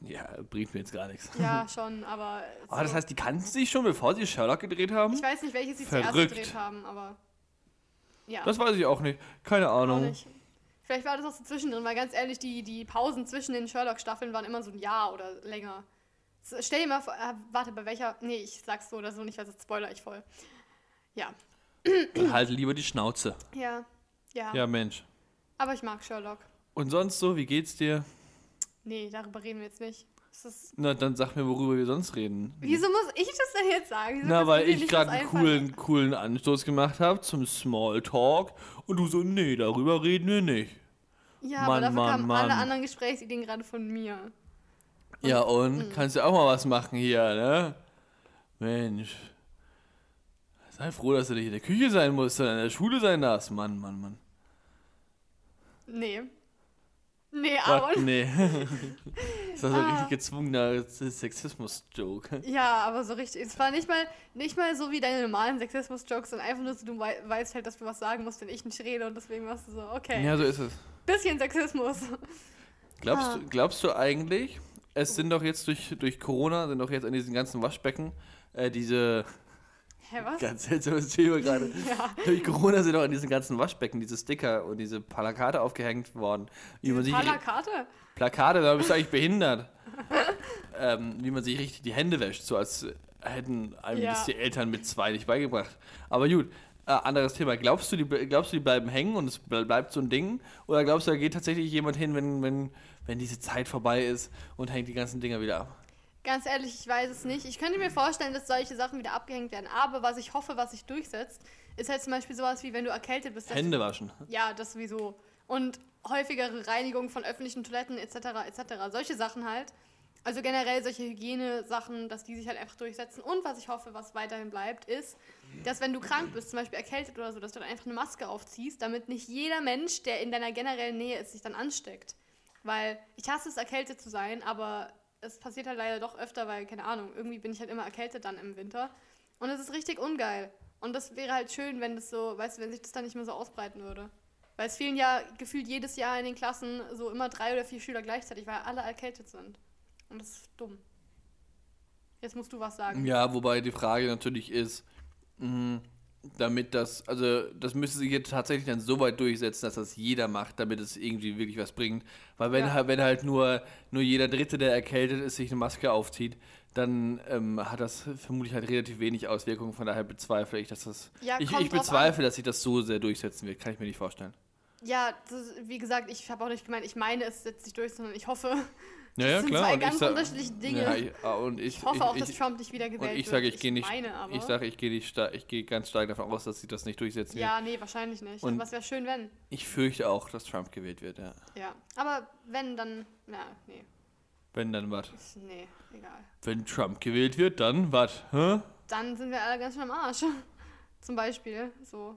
Ja, bringt mir jetzt gar nichts. Ja, <laughs> schon, aber. Oh, das heißt, die kannten sich schon, bevor sie Sherlock gedreht haben? Ich weiß nicht, welches sie zuerst Verrückt. gedreht haben, aber. Ja, Das weiß ich auch nicht. Keine auch Ahnung. nicht. Vielleicht war das auch so zwischendrin, weil ganz ehrlich, die, die Pausen zwischen den Sherlock-Staffeln waren immer so ein Jahr oder länger. Stell dir mal vor, äh, warte, bei welcher. Nee, ich sag's so oder so nicht, weil sonst spoiler ich voll. Ja. <clears throat> Dann halt lieber die Schnauze. Ja. Ja. Ja, Mensch. Aber ich mag Sherlock. Und sonst so, wie geht's dir? Nee, darüber reden wir jetzt nicht. Na, dann sag mir, worüber wir sonst reden. wieso muss ich das denn jetzt sagen? Wieso Na, weil ich gerade einen coolen, coolen Anstoß gemacht habe zum Smalltalk und du so, nee, darüber reden wir nicht. Ja, aber Mann, dafür Mann, kamen Mann. alle anderen Gesprächsideen gerade von mir. Ja, und? Mhm. Kannst du auch mal was machen hier, ne? Mensch. Sei froh, dass du nicht in der Küche sein musst, sondern in der Schule sein darfst. Mann, Mann, Mann. Nee. Nee? Aaron. Nee. <laughs> das war so ein Ah. richtig gezwungener Sexismus-Joke. Ja, aber so richtig. Es war nicht mal, nicht mal so wie deine normalen Sexismus-Jokes, sondern einfach nur so, du wei- weißt halt, dass du was sagen musst, wenn ich nicht rede und deswegen warst du so, okay. Ja, so ist es. Bisschen Sexismus. Glaubst, Ah. du, glaubst du eigentlich, es sind doch jetzt durch, durch Corona, sind doch jetzt an diesen ganzen Waschbecken äh, diese, Hä, was? ganz seltsames Thema gerade, <laughs> Ja. durch Corona sind doch an diesen ganzen Waschbecken diese Sticker und diese Plakate aufgehängt worden. Wie man sich, Plakate? Plakate, da bist du eigentlich <laughs> behindert. ähm, wie man sich richtig die Hände wäscht, so als hätten einem Ja. das die Eltern mit zwei nicht beigebracht. Aber gut, äh, anderes Thema. Glaubst du, die, glaubst du, die bleiben hängen und es ble- bleibt so ein Ding? Oder glaubst du, da geht tatsächlich jemand hin, wenn, wenn, wenn diese Zeit vorbei ist und hängt die ganzen Dinger wieder ab? Ganz ehrlich, ich weiß es nicht. Ich könnte mir vorstellen, dass solche Sachen wieder abgehängt werden. Aber was ich hoffe, was sich durchsetzt, ist halt zum Beispiel sowas wie, wenn du erkältet bist. Hände waschen. Ja, das sowieso. Und häufigere Reinigung von öffentlichen Toiletten etc. etc. Solche Sachen halt. Also generell solche Hygienesachen, dass die sich halt einfach durchsetzen. Und was ich hoffe, was weiterhin bleibt, ist, dass wenn du krank bist, zum Beispiel erkältet oder so, dass du dann einfach eine Maske aufziehst, damit nicht jeder Mensch, der in deiner generellen Nähe ist, sich dann ansteckt. Weil ich hasse es, erkältet zu sein, aber es passiert halt leider doch öfter, weil, keine Ahnung, irgendwie bin ich halt immer erkältet dann im Winter. Und es ist richtig ungeil. Und das wäre halt schön, wenn das so, weißt du, wenn sich das dann nicht mehr so ausbreiten würde. Weil es fehlen ja gefühlt jedes Jahr in den Klassen so immer drei oder vier Schüler gleichzeitig, weil alle erkältet sind. Und das ist dumm. Jetzt musst du was sagen. Ja, wobei die Frage natürlich ist, mh, damit das, also das müsste sich jetzt tatsächlich dann so weit durchsetzen, dass das jeder macht, damit es irgendwie wirklich was bringt. Weil wenn Ja. halt, wenn halt nur, nur jeder Dritte, der erkältet ist, sich eine Maske aufzieht, dann ähm, hat das vermutlich halt relativ wenig Auswirkungen. Von daher bezweifle ich, dass das. Ja, ich ich bezweifle, dass sich das so sehr durchsetzen wird. Kann ich mir nicht vorstellen. Ja, das, wie gesagt, ich habe auch nicht gemeint, ich meine, es setzt sich durch, sondern ich hoffe. <laughs> Ja, ja, sind klar. zwei und ganz ich sag- unterschiedliche Dinge. Ja, ich, ah, und ich, Ich hoffe auch, ich, dass ich, Trump nicht wieder und gewählt ich wird. sage, ich gehe nicht. Meine aber. Ich sage, ich gehe ich gehe ganz stark davon aus, dass sich das nicht durchsetzen wird. ja, nee, wahrscheinlich nicht. Und- Aber es wäre schön, wenn. Ich fürchte auch, dass Trump gewählt wird, ja. Ja. Aber wenn, dann. Na, nee. Wenn dann was. Nee, egal. Wenn Trump gewählt wird, dann was? Dann sind wir alle ganz schön am Arsch. <laughs> Zum Beispiel. So.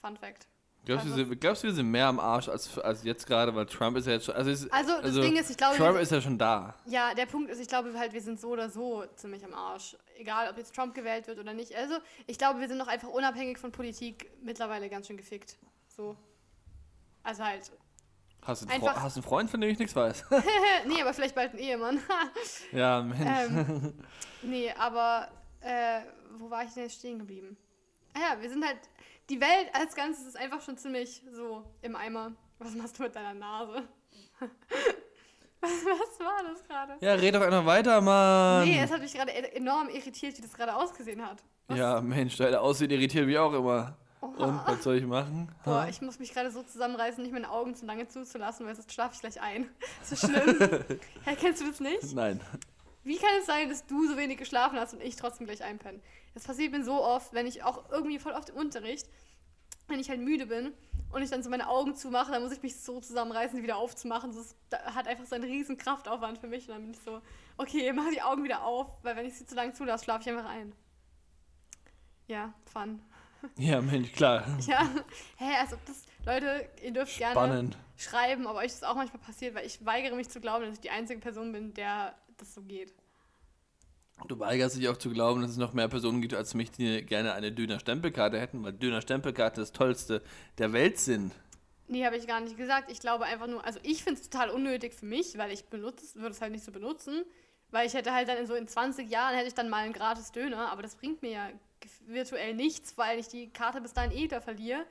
Fun Fact. Glaubst du, Also- wir- glaubst du, wir sind mehr am Arsch als, als jetzt gerade, weil Trump ist ja jetzt schon. Also, es, Also, das also Ding ist, ich glaube. Trump wir- ist ja schon da. Ja, der Punkt ist, ich glaube halt, wir sind so oder so ziemlich am Arsch. Egal, ob jetzt Trump gewählt wird oder nicht. Also, ich glaube, wir sind doch einfach unabhängig von Politik mittlerweile ganz schön gefickt. So. Also halt. Hast du einen, Fre hast einen Freund, von dem ich nichts weiß? <laughs> nee, aber vielleicht bald ein Ehemann. <laughs> ja, Mensch. ähm, nee, aber äh, wo war ich denn jetzt stehen geblieben? Ja, wir sind halt. Die Welt als Ganzes ist einfach schon ziemlich so im Eimer. Was machst du mit deiner Nase? <laughs> was, was war das gerade? Ja, red doch einer weiter, Mann. Nee, es hat mich gerade e- enorm irritiert, wie das gerade ausgesehen hat. Was? ja, Mensch, deine Aussehen irritiert mich auch immer. Oha. Und, was soll ich machen? Boah, ich muss mich gerade so zusammenreißen, nicht meine Augen zu lange zuzulassen, weil sonst schlafe ich gleich ein. Das ist schlimm. <laughs> Hä, kennst du das nicht? Nein. Wie kann es sein, dass du so wenig geschlafen hast und ich trotzdem gleich einpenne? Das passiert mir so oft, wenn ich auch irgendwie voll oft im Unterricht, wenn ich halt müde bin und ich dann so meine Augen zumache, dann muss ich mich so zusammenreißen, die wieder aufzumachen. Das hat einfach so einen riesen Kraftaufwand für mich. Und dann bin ich so, okay, mach die Augen wieder auf, weil wenn ich sie zu lange zulasse, schlafe ich einfach ein. Ja, fun. <laughs> Ja, Mensch, klar. Ja, hä, als ob das, Leute, ihr dürft gerne Spannend. schreiben, ob euch das auch manchmal passiert, weil ich weigere mich zu glauben, dass ich die einzige Person bin, der das so geht. Du weigerst dich auch zu glauben, dass es noch mehr Personen gibt als mich, die gerne eine Döner-Stempelkarte hätten, weil Döner-Stempelkarte das Tollste der Welt sind. Nee, habe ich gar nicht gesagt. Ich glaube einfach nur, also ich finde es total unnötig für mich, weil ich benutze, würde es halt nicht so benutzen. Weil ich hätte halt dann in so in 20 Jahren hätte ich dann mal einen gratis Döner, aber das bringt mir ja virtuell nichts, weil ich die Karte bis dahin eh da verliere.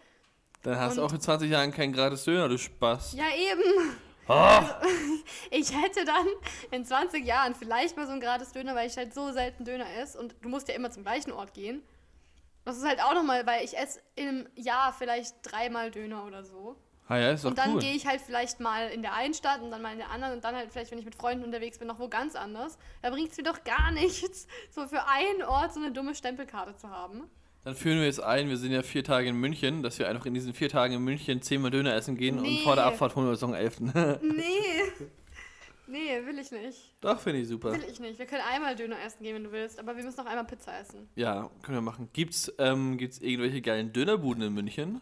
Dann hast du auch in 20 Jahren kein gratis Döner, du Spaß. Ja, eben. Ah! <laughs> Ich hätte dann in 20 Jahren vielleicht mal so einen gratis Döner, weil ich halt so selten Döner esse und du musst ja immer zum gleichen Ort gehen. Das ist halt auch nochmal, weil ich esse im Jahr vielleicht dreimal Döner oder so. Ah ja, ist doch Und dann cool. gehe ich halt vielleicht mal in der einen Stadt und dann mal in der anderen und dann halt vielleicht, wenn ich mit Freunden unterwegs bin, noch wo ganz anders. Da bringt es mir doch gar <laughs> nichts, so für einen Ort so eine dumme Stempelkarte zu haben. Dann führen wir jetzt ein, wir sind ja vier Tage in München, dass wir einfach in diesen vier Tagen in München zehnmal Döner essen gehen und Nee. vor der Abfahrt holen wir uns noch einen elften. <laughs> Nee. Nee, will ich nicht. Doch, finde ich super. Will ich nicht. Wir können einmal Döner essen gehen, wenn du willst, aber wir müssen noch einmal Pizza essen. Ja, können wir machen. Gibt's, ähm, gibt's irgendwelche geilen Dönerbuden in München?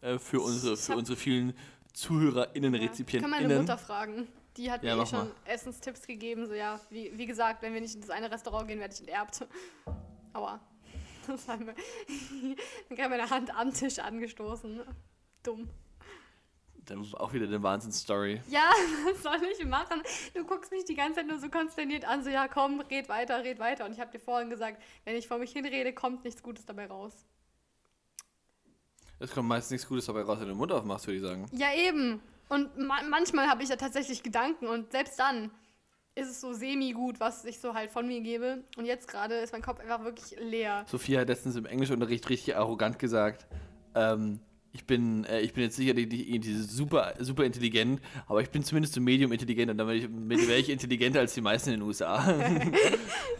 Äh, für unsere, für unsere vielen ZuhörerInnen, Ja. Ich kann meine RezipientInnen. Mutter fragen. Die hat Ja, mir eh schon mal. Essenstipps gegeben. So, ja, wie, wie gesagt, wenn wir nicht in das eine Restaurant gehen, werde ich enterbt. <laughs> Aua. <laughs> Das haben wir. <laughs> Dann kam meine Hand am Tisch angestoßen. Dumm. Dann auch wieder eine Wahnsinnsstory. Ja, <laughs> was soll ich machen? Du guckst mich die ganze Zeit nur so konsterniert an, so ja, komm, red weiter, red weiter. Und ich habe dir vorhin gesagt, wenn ich vor mich hinrede, kommt nichts Gutes dabei raus. Es kommt meist nichts Gutes dabei raus, wenn du den Mund aufmachst, würde ich sagen. Ja, eben. Und ma manchmal habe ich ja tatsächlich Gedanken und selbst dann ist es so semi-gut, was ich so halt von mir gebe. Und jetzt gerade ist mein Kopf einfach wirklich leer. Sophia hat letztens im Englischunterricht richtig arrogant gesagt, ähm, ich bin, äh, ich bin jetzt sicherlich nicht super, super intelligent, aber ich bin zumindest so medium intelligent und dann wäre ich, wäre ich intelligenter als die meisten in den USA. <laughs>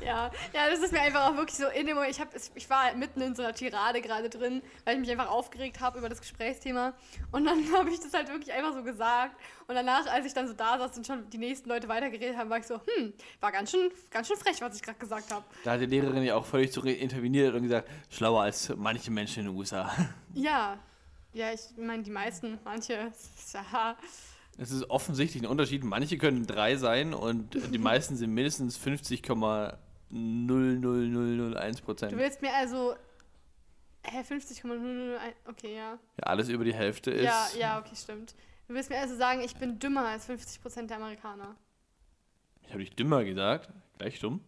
Ja, ja, das ist mir einfach auch wirklich so in dem Moment, ich, hab, ich war halt mitten in so einer Tirade gerade drin, weil ich mich einfach aufgeregt habe über das Gesprächsthema. Und dann <laughs> habe ich das halt wirklich einfach so gesagt. Und danach, als ich dann so da saß und schon die nächsten Leute weitergeredet haben, war ich so, hm, war ganz schön, ganz schön frech, was ich gerade gesagt habe. da hat die Lehrerin ja auch völlig zurück interveniert und gesagt, schlauer als manche Menschen in den USA. Ja, ja, ich meine, die meisten, manche, <laughs> ja, Es ist offensichtlich ein Unterschied. Manche können drei sein und die <laughs> meisten sind mindestens 50,00001% Du Prozent. willst mir also. Hä, 50,001. Okay, ja. Ja, alles über die Hälfte ist. Ja, ja, okay, stimmt. Du willst mir also sagen, ich bin dümmer als 50% der Amerikaner. Ich habe dich dümmer gesagt. Gleich dumm.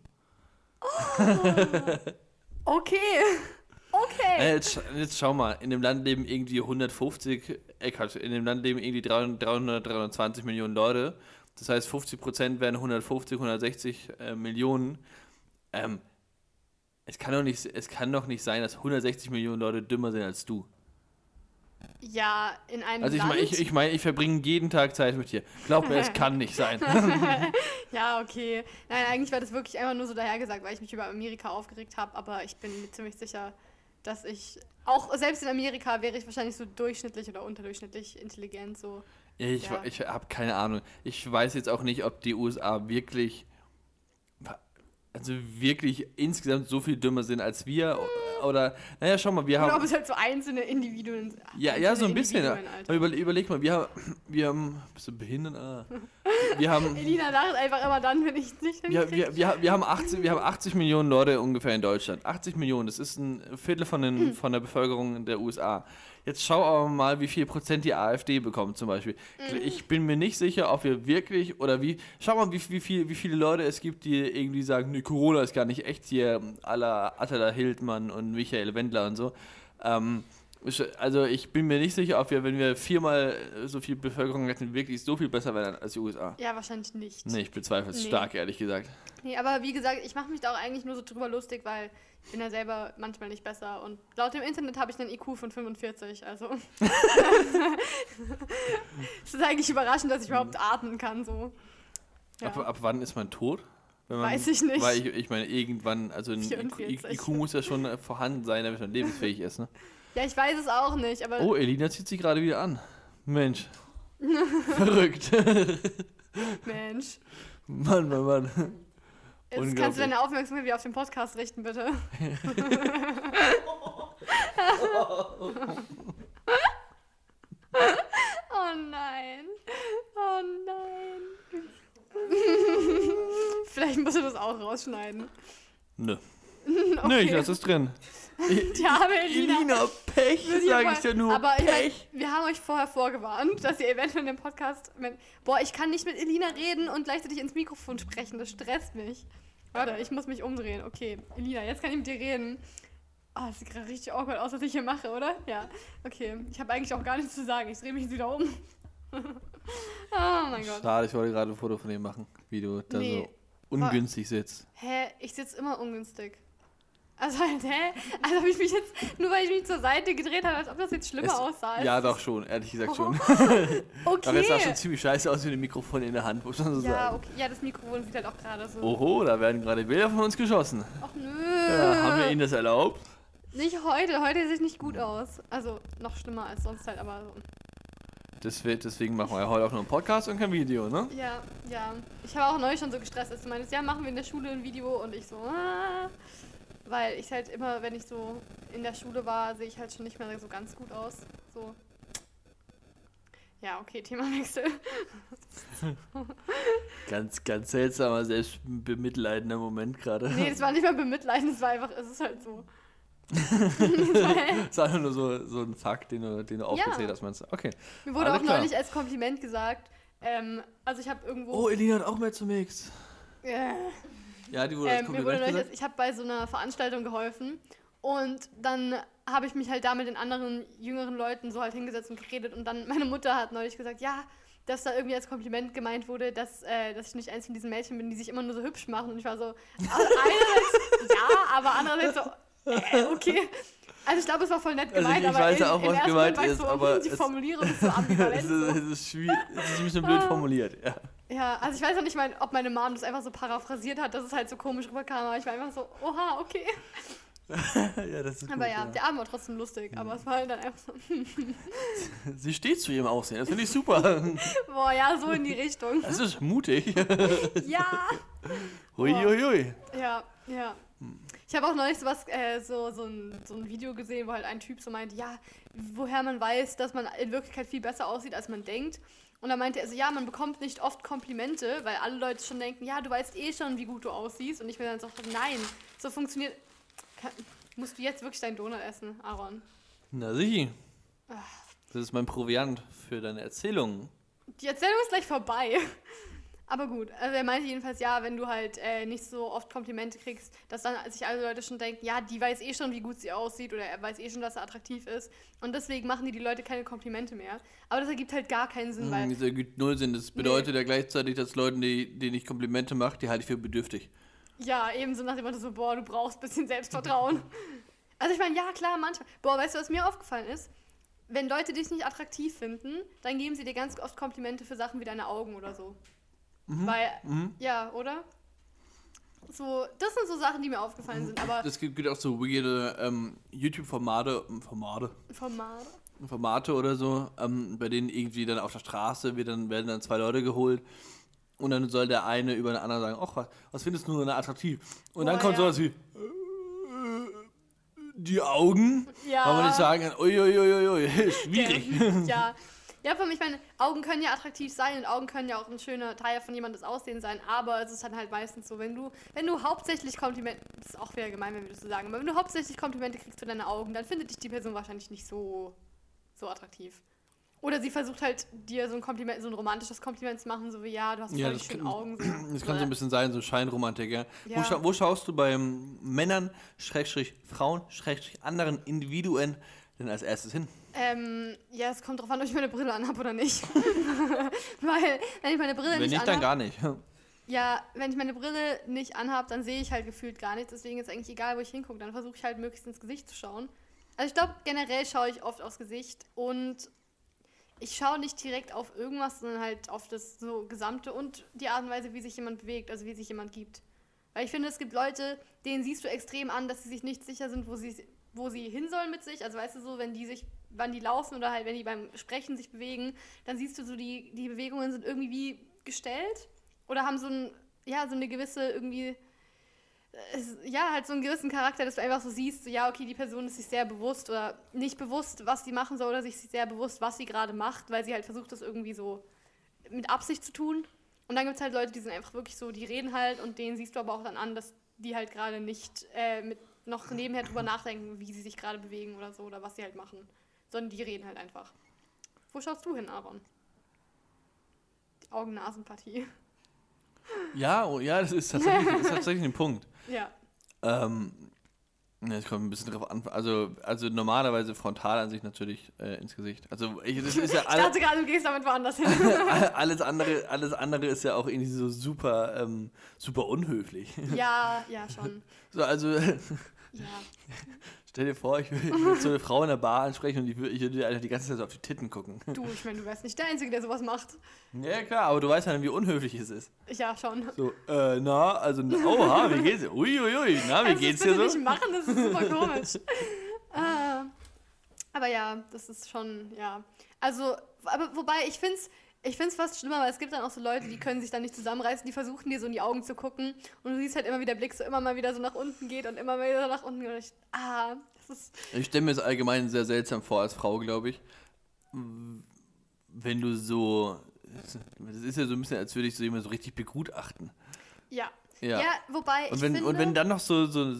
<laughs> Okay. Okay. Äh, jetzt, jetzt schau mal, in dem Land leben irgendwie 150, äh, in dem Land leben irgendwie 300, 300 320 Millionen Leute. Das heißt, 50 Prozent wären 150, 160 äh, Millionen. ähm, es kann doch nicht, es kann doch nicht sein, dass 160 Millionen Leute dümmer sind als du. Ja, in einem Also ich Land. meine, ich, ich, mein, ich verbringe jeden Tag Zeit mit dir. Glaub mir, es <laughs> kann nicht sein. <laughs> ja, okay. Nein, eigentlich war das wirklich einfach nur so dahergesagt, weil ich mich über Amerika aufgeregt habe, aber ich bin mir ziemlich sicher, dass ich auch selbst in Amerika wäre ich wahrscheinlich so durchschnittlich oder unterdurchschnittlich intelligent so. Ich, Ja. ich habe keine Ahnung. Ich weiß jetzt auch nicht, ob die USA wirklich, also wirklich insgesamt so viel dümmer sind als wir. Oder, naja, schau mal, wir Oder ob haben. es halt so einzelne Individuen. Ja, ja, so ein Einzelne bisschen. Überle überleg mal, wir haben, wir haben. Bist du behindert? Ah. Wir haben. <laughs> Elina lacht einfach immer dann, wenn ich es nicht Wir, wir, wir, wir, haben 80, wir haben 80 Millionen Leute ungefähr in Deutschland. 80 Millionen, das ist ein Viertel von, den, <clears throat> von der Bevölkerung der USA. Jetzt schau aber mal, wie viel Prozent die AfD bekommt zum Beispiel. Ich bin mir nicht sicher, ob wir wirklich, oder wie, schau mal, wie, wie, viel, wie viele Leute es gibt, die irgendwie sagen, nee, Corona ist gar nicht echt hier, aller Attila Hildmann und Michael Wendler und so. Ähm, also ich bin mir nicht sicher, ob wir, wenn wir viermal so viel Bevölkerung hätten, wirklich so viel besser wären als die USA. Ja, wahrscheinlich nicht. Nee, ich bezweifle es Nee. stark, ehrlich gesagt. Nee, aber wie gesagt, ich mache mich da auch eigentlich nur so drüber lustig, weil ich bin ja selber manchmal nicht besser. Und laut dem Internet habe ich einen IQ von 45, also. <laughs> es ist eigentlich überraschend, dass ich überhaupt atmen kann, so. Ja. Ab, ab wann ist man tot? Man, Weiß ich nicht. Weil ich, ich meine, irgendwann, also ein IQ, 44. IQ muss ja schon vorhanden sein, damit man lebensfähig ist, ne? <laughs> ja, ich weiß es auch nicht, aber Oh, Elina zieht sich gerade wieder an. Mensch. <laughs> Verrückt. <laughs> Mensch. Mann, Mann, Mann. Jetzt kannst du deine Aufmerksamkeit wieder auf den Podcast richten, bitte. <laughs> oh nein. Oh nein. Vielleicht musst du das auch rausschneiden. Nö. Okay. Nö, ich lasse es drin. <laughs> Die arme Elina. Elina, Pech, sage ich dir nur. Aber Pech. wir haben euch vorher vorgewarnt, dass ihr eventuell in dem Podcast. Mit, boah, ich kann nicht mit Elina reden und gleichzeitig ins Mikrofon sprechen. Das stresst mich. Warte, ich muss mich umdrehen. Okay, Elina, jetzt kann ich mit dir reden. Ah, das sieht gerade richtig awkward aus, was ich hier mache, oder? Ja. Okay, ich habe eigentlich auch gar nichts zu sagen. Ich drehe mich jetzt wieder um. <laughs> oh mein Gott. Schade, ich wollte gerade ein Foto von dir machen, wie du da Nee. so ungünstig sitzt. Hä, ich sitze immer ungünstig. Also halt, hä? Also habe ich mich jetzt, nur weil ich mich zur Seite gedreht habe, als ob das jetzt schlimmer Es- aussah. Ja, doch schon, ehrlich gesagt schon. <laughs> Okay. Aber es sah schon ziemlich scheiße aus mit dem Mikrofon in der Hand, muss man so ja, sagen. okay. ja, das Mikrofon sieht halt auch gerade so. Oho, da werden gerade Bilder von uns geschossen. Ach nö. Ja, haben wir Ihnen das erlaubt? Nicht heute. Heute sieht nicht gut aus. Also noch schlimmer als sonst halt, aber so. Deswegen, deswegen machen wir ja heute auch nur einen Podcast und kein Video, ne? Ja, ja. Ich habe auch neulich schon so gestresst, als du meinst, ja, machen wir in der Schule ein Video und ich so, ah. Weil ich halt immer, wenn ich so in der Schule war, sehe ich halt schon nicht mehr so ganz gut aus. So. Ja, okay, Themawechsel. <laughs> Ganz, ganz seltsamer, selbst bemitleidender Moment gerade. Nee, das war nicht mal bemitleiden, das war einfach, es ist halt so. <laughs> Ist einfach nur so, so ein Fakt, den du, den du aufgezählt hast, meinst du? Okay. Mir wurde Alles auch klar. neulich als Kompliment gesagt, ähm, also ich habe irgendwo. Oh, Elina hat auch mehr zu Mix. Äh, Ja, die wurde Ähm, mir wurde neulich, ich habe bei so einer Veranstaltung geholfen und dann habe ich mich halt da mit den anderen jüngeren Leuten so halt hingesetzt und geredet und dann <laughs> meine Mutter hat neulich gesagt, ja, dass da irgendwie als Kompliment gemeint wurde, dass, äh, dass ich nicht eins von diesen Mädchen bin, die sich immer nur so hübsch machen und ich war so, also <laughs> einerseits ja, aber andererseits so, äh, okay. Also ich glaube, es war voll nett Also gemeint, ich aber weiß in, ja auch, was gemeint ist, so, aber die Formulierung ist so ambivalent. <laughs> Es ist, es, ist schwierig, es ist ein bisschen blöd Ah. formuliert, ja. Ja, also ich weiß auch nicht, mein, ob meine Mom das einfach so paraphrasiert hat, dass es halt so komisch rüberkam, aber ich war einfach so, oha, okay. <laughs> ja, das ist Aber gut, ja, der Abend war trotzdem lustig, aber es war halt dann einfach so, <laughs> Sie steht zu ihrem Aussehen, das finde ich super. <laughs> boah, ja, so in die Richtung. Das ist mutig. Ja, Hui, hui, hui. ja, ja. Ich habe auch neulich sowas, äh, so, so, ein, so ein Video gesehen, wo halt ein Typ so meinte, ja, woher man weiß, dass man in Wirklichkeit viel besser aussieht, als man denkt. Und dann meinte er so, ja, man bekommt nicht oft Komplimente, weil alle Leute schon denken, ja, du weißt eh schon, wie gut du aussiehst. Und ich mir dann so, nein, so funktioniert... Kann, musst du jetzt wirklich deinen Donut essen, Aaron? Na sicher. Ah. Das ist mein Proviant für deine Erzählungen. Die Erzählung ist gleich vorbei. Aber gut, also er meinte jedenfalls, ja, wenn du halt äh, nicht so oft Komplimente kriegst, dass dann sich alle Leute schon denken, ja, die weiß eh schon, wie gut sie aussieht oder er weiß eh schon, dass er attraktiv ist. Und deswegen machen die die Leute keine Komplimente mehr. Aber das ergibt halt gar keinen Sinn, Hm, weil... Das ergibt null Sinn. Das bedeutet ja gleichzeitig, dass Leuten, die, denen ich Komplimente mache, die halte ich für bedürftig. Ja, ebenso nach dem Motto so, boah, du brauchst ein bisschen Selbstvertrauen. <laughs> also ich meine, ja, klar, manchmal. Boah, weißt du, was mir aufgefallen ist? Wenn Leute dich nicht attraktiv finden, dann geben sie dir ganz oft Komplimente für Sachen wie deine Augen oder so. Weil, ja, oder? So, das sind so Sachen, die mir aufgefallen sind, aber Es gibt, gibt auch so weirde ähm, YouTube-Formate, Formate, Formate. Formate oder so, ähm, bei denen irgendwie dann auf der Straße wird dann, werden dann zwei Leute geholt und dann soll der eine über den anderen sagen, ach, was, was findest du nur attraktiv? Und dann Boah, kommt ja. sowas wie, äh, die Augen, Ja. weil man nicht sagen kann, uiuiuiui, <laughs> schwierig. ja. Ja, vor allem, ich meine, Augen können ja attraktiv sein und Augen können ja auch ein schöner Teil von jemandes Aussehen sein, aber es ist dann halt meistens so, wenn du, wenn du hauptsächlich Komplimente, das ist auch wieder gemein, wenn wir das so sagen, aber wenn du hauptsächlich Komplimente kriegst für deine Augen, dann findet dich die Person wahrscheinlich nicht so, so attraktiv. Oder sie versucht halt dir so ein Kompliment, so ein romantisches Kompliment zu machen, so wie, ja, du hast Ja, kann- Augen. So. Das kann so ein bisschen sein, so Scheinromantiker. Wo, Ja. scha wo schaust du bei Männern, Schrägstrich Frauen, Schrägstrich anderen Individuen denn als erstes hin? Ähm, ja, es kommt drauf an, ob ich meine Brille anhab oder nicht. <laughs> Weil, wenn ich meine Brille Wenn nicht, nicht, dann anhab, gar nicht. <laughs> Ja, wenn ich meine Brille nicht anhab, dann sehe ich halt gefühlt gar nichts. Deswegen ist eigentlich egal, wo ich hingucke. Dann versuche ich halt möglichst ins Gesicht zu schauen. Also ich glaube, generell schaue ich oft aufs Gesicht und ich schaue nicht direkt auf irgendwas, sondern halt auf das so Gesamte und die Art und Weise, wie sich jemand bewegt, also wie sich jemand gibt. Weil ich finde, es gibt Leute, denen siehst du extrem an, dass sie sich nicht sicher sind, wo sie, wo sie hin sollen mit sich. Also weißt du so, wenn die sich, wann die laufen oder halt wenn die beim Sprechen sich bewegen, dann siehst du so, die, die Bewegungen sind irgendwie wie gestellt oder haben so ein, ja, so eine gewisse irgendwie, es, ja, halt so einen gewissen Charakter, dass du einfach so siehst, so, ja, okay, die Person ist sich sehr bewusst oder nicht bewusst, was sie machen soll oder sich sehr bewusst, was sie gerade macht, weil sie halt versucht, das irgendwie so mit Absicht zu tun. Und dann gibt es halt Leute, die sind einfach wirklich so, die reden halt und denen siehst du aber auch dann an, dass die halt gerade nicht äh, mit noch nebenher drüber nachdenken, wie sie sich gerade bewegen oder so oder was sie halt machen, sondern die reden halt einfach. Wo schaust du hin, Aaron? Die Augen-Nasen-Partie. Ja, oh, ja, das ist tatsächlich, das ist tatsächlich ein Punkt. <laughs> Ja. Ähm, es kommt ein bisschen drauf an. Also, also normalerweise frontal an sich natürlich äh, ins Gesicht. Also ich, das ist ja Ich alle, dachte gerade, du gehst damit woanders hin. <laughs> alles andere, alles andere ist ja auch irgendwie so super, ähm, super unhöflich. ja, ja, schon. <laughs> So, also Ja. <laughs> stell dir vor, ich würde so eine Frau in der Bar ansprechen und ich würde, dir einfach die ganze Zeit so auf die Titten gucken. Du, ich meine, du wärst nicht der Einzige, der sowas macht. Ja klar, aber du weißt ja, wie unhöflich es ist. Ja, schon. So, äh, na, also, oha, wie geht's dir? Uiuiui, na, wie Also, geht's das dir so? nicht machen, das ist super komisch. ah, <laughs> aber ja, das ist schon, ja. Also, aber wobei, ich finde es ich find's fast schlimmer, weil es gibt dann auch so Leute, die können sich dann nicht zusammenreißen, die versuchen dir so in die Augen zu gucken und du siehst halt immer, wie der Blick so immer mal wieder so nach unten geht und immer mal wieder nach unten geht. Und ich, ah, das ist, Ich stelle mir es allgemein sehr seltsam vor als Frau, glaube ich. Wenn du so. Das ist ja so ein bisschen, als würde ich so jemand so richtig begutachten. ja. Ja. Ja, wobei, und, ich wenn, finde... und wenn dann noch so, so.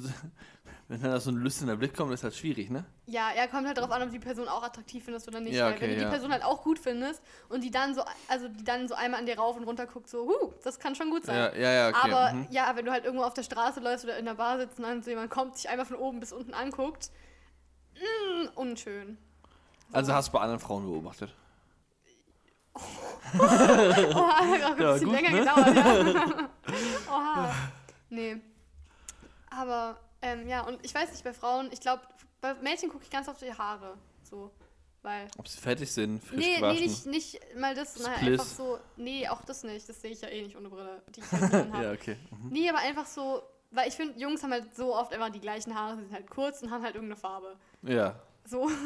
Wenn dann noch so ein lüsterner Blick kommt, ist halt schwierig, ne? Ja, er kommt halt darauf an, ob die Person auch attraktiv findest oder nicht. Ja, weil okay, wenn du die ja. Person halt auch gut findest und die dann so, also die dann so einmal an dir rauf und runter guckt, so, huh, das kann schon gut sein. Ja, ja, ja, okay. Aber mhm. ja, wenn du halt irgendwo auf der Straße läufst oder in der Bar sitzt und dann so jemand kommt, dich einmal von oben bis unten anguckt, mh, unschön. Also hast du bei anderen Frauen beobachtet. <laughs> Oha, hat auch ein bisschen gut, länger ne? gedauert, ja. <laughs> Oha. Nee. Aber, ähm, ja, und ich weiß nicht, bei Frauen, ich glaube, bei Mädchen gucke ich ganz oft die Haare. So. Weil. Ob sie fertig sind, frisch Nee, nee, gewaschen. nicht, nicht mal das, sondern Spliss. einfach so. Nee, auch das nicht. Das sehe ich ja eh nicht ohne Brille, die ich <laughs> halt habe. ja, okay. Mhm. Nee, aber einfach so, weil ich finde, Jungs haben halt so oft einfach die gleichen Haare, sie sind halt kurz und haben halt irgendeine Farbe. Ja. So. <laughs>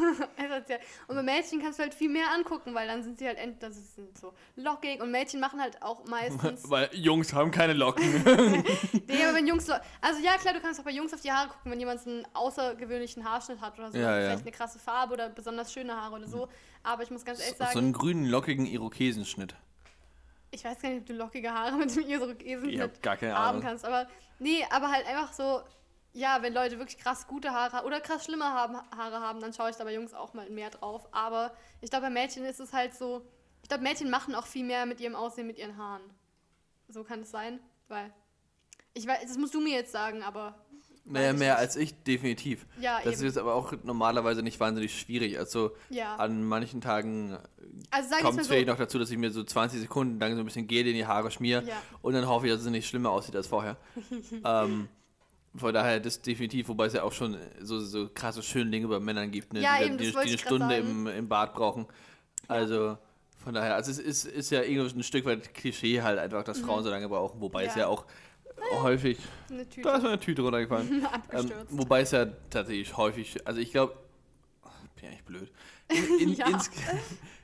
Ja. Und bei Mädchen kannst du halt viel mehr angucken, weil dann sind sie halt end das sind so lockig und Mädchen machen halt auch meistens. <laughs> Weil Jungs haben keine Locken. <laughs> nee, aber wenn Jungs. Also ja, klar, du kannst auch bei Jungs auf die Haare gucken, wenn jemand so einen außergewöhnlichen Haarschnitt hat oder so. Ja, oder ja. Vielleicht eine krasse Farbe oder besonders schöne Haare oder so. Aber ich muss ganz ehrlich sagen. so einen grünen, lockigen Irokesenschnitt. Ich weiß gar nicht, ob du lockige Haare mit dem Irokesen Ich hab gar keine haben Ahnung. kannst. Aber nee, aber halt einfach so, ja, wenn Leute wirklich krass gute Haare oder krass schlimme Haare haben, dann schaue ich da bei Jungs auch mal mehr drauf. Aber ich glaube, bei Mädchen ist es halt so, ich glaube, Mädchen machen auch viel mehr mit ihrem Aussehen, mit ihren Haaren. So kann es sein, weil ich weiß, das musst du mir jetzt sagen, aber Naja, mehr als ich, definitiv. ja, Das ist eben. jetzt aber auch normalerweise nicht wahnsinnig schwierig. Also Ja. an manchen Tagen Also kommt es so, vielleicht noch dazu, dass ich mir so 20 Sekunden lang so ein bisschen Gel in die Haare schmier Ja. und dann hoffe ich, dass es nicht schlimmer aussieht als vorher. <laughs> ähm, von daher das definitiv, wobei es ja auch schon so, so krasse Schönlinge bei Männern gibt, ne? Ja, die, eben, die, die eine Stunde im, im Bad brauchen. Also von daher, also es ist, ist ja irgendwie ein Stück weit Klischee halt einfach, dass Frauen so lange brauchen, wobei es Mhm. Ja. ja auch häufig, eine da ist Tüte meine Tüte runtergefallen. <laughs> ähm, wobei es ja tatsächlich häufig, also ich glaube, bin ja nicht blöd. In, in, <laughs> Ja. ins,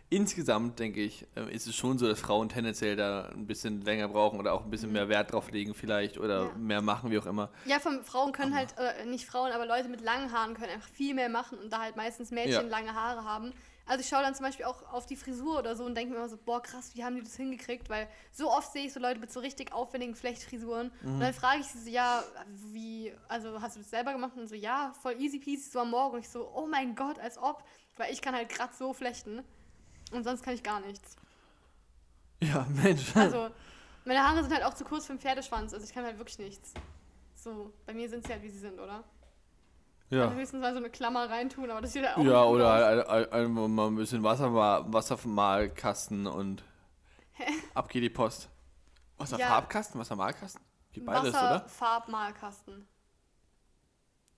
insgesamt denke ich, äh, ist es schon so, dass Frauen tendenziell da ein bisschen länger brauchen oder auch ein bisschen mehr Wert drauf legen vielleicht oder Mhm. Ja. mehr machen, wie auch immer. Ja, von Frauen können halt, äh, nicht Frauen, aber Leute mit langen Haaren können einfach viel mehr machen und da halt meistens Mädchen Ja. lange Haare haben. Also ich schaue dann zum Beispiel auch auf die Frisur oder so und denke mir immer so, boah krass, wie haben die das hingekriegt? Weil so oft sehe ich so Leute mit so richtig aufwendigen Flechtfrisuren und dann frage ich sie so, ja, wie, also hast du das selber gemacht? Und so, ja, voll easy peasy, so am Morgen. Und ich so, oh mein Gott, als ob. Weil ich kann halt gerade so flechten und sonst kann ich gar nichts. Ja, Mensch. Also, meine Haare sind halt auch zu kurz für einen Pferdeschwanz, also ich kann halt wirklich nichts. So, bei mir sind sie halt, wie sie sind, oder? Ja. Also höchstens mal so eine Klammer reintun, aber das sieht halt auch Ja, oder halt ein- ein- ein- mal ein bisschen Wasser, Wassermalkasten und ab geht die Post. Wasserfarbkasten, Wassermalkasten? Gibt beides, oder? Wasserfarbmalkasten.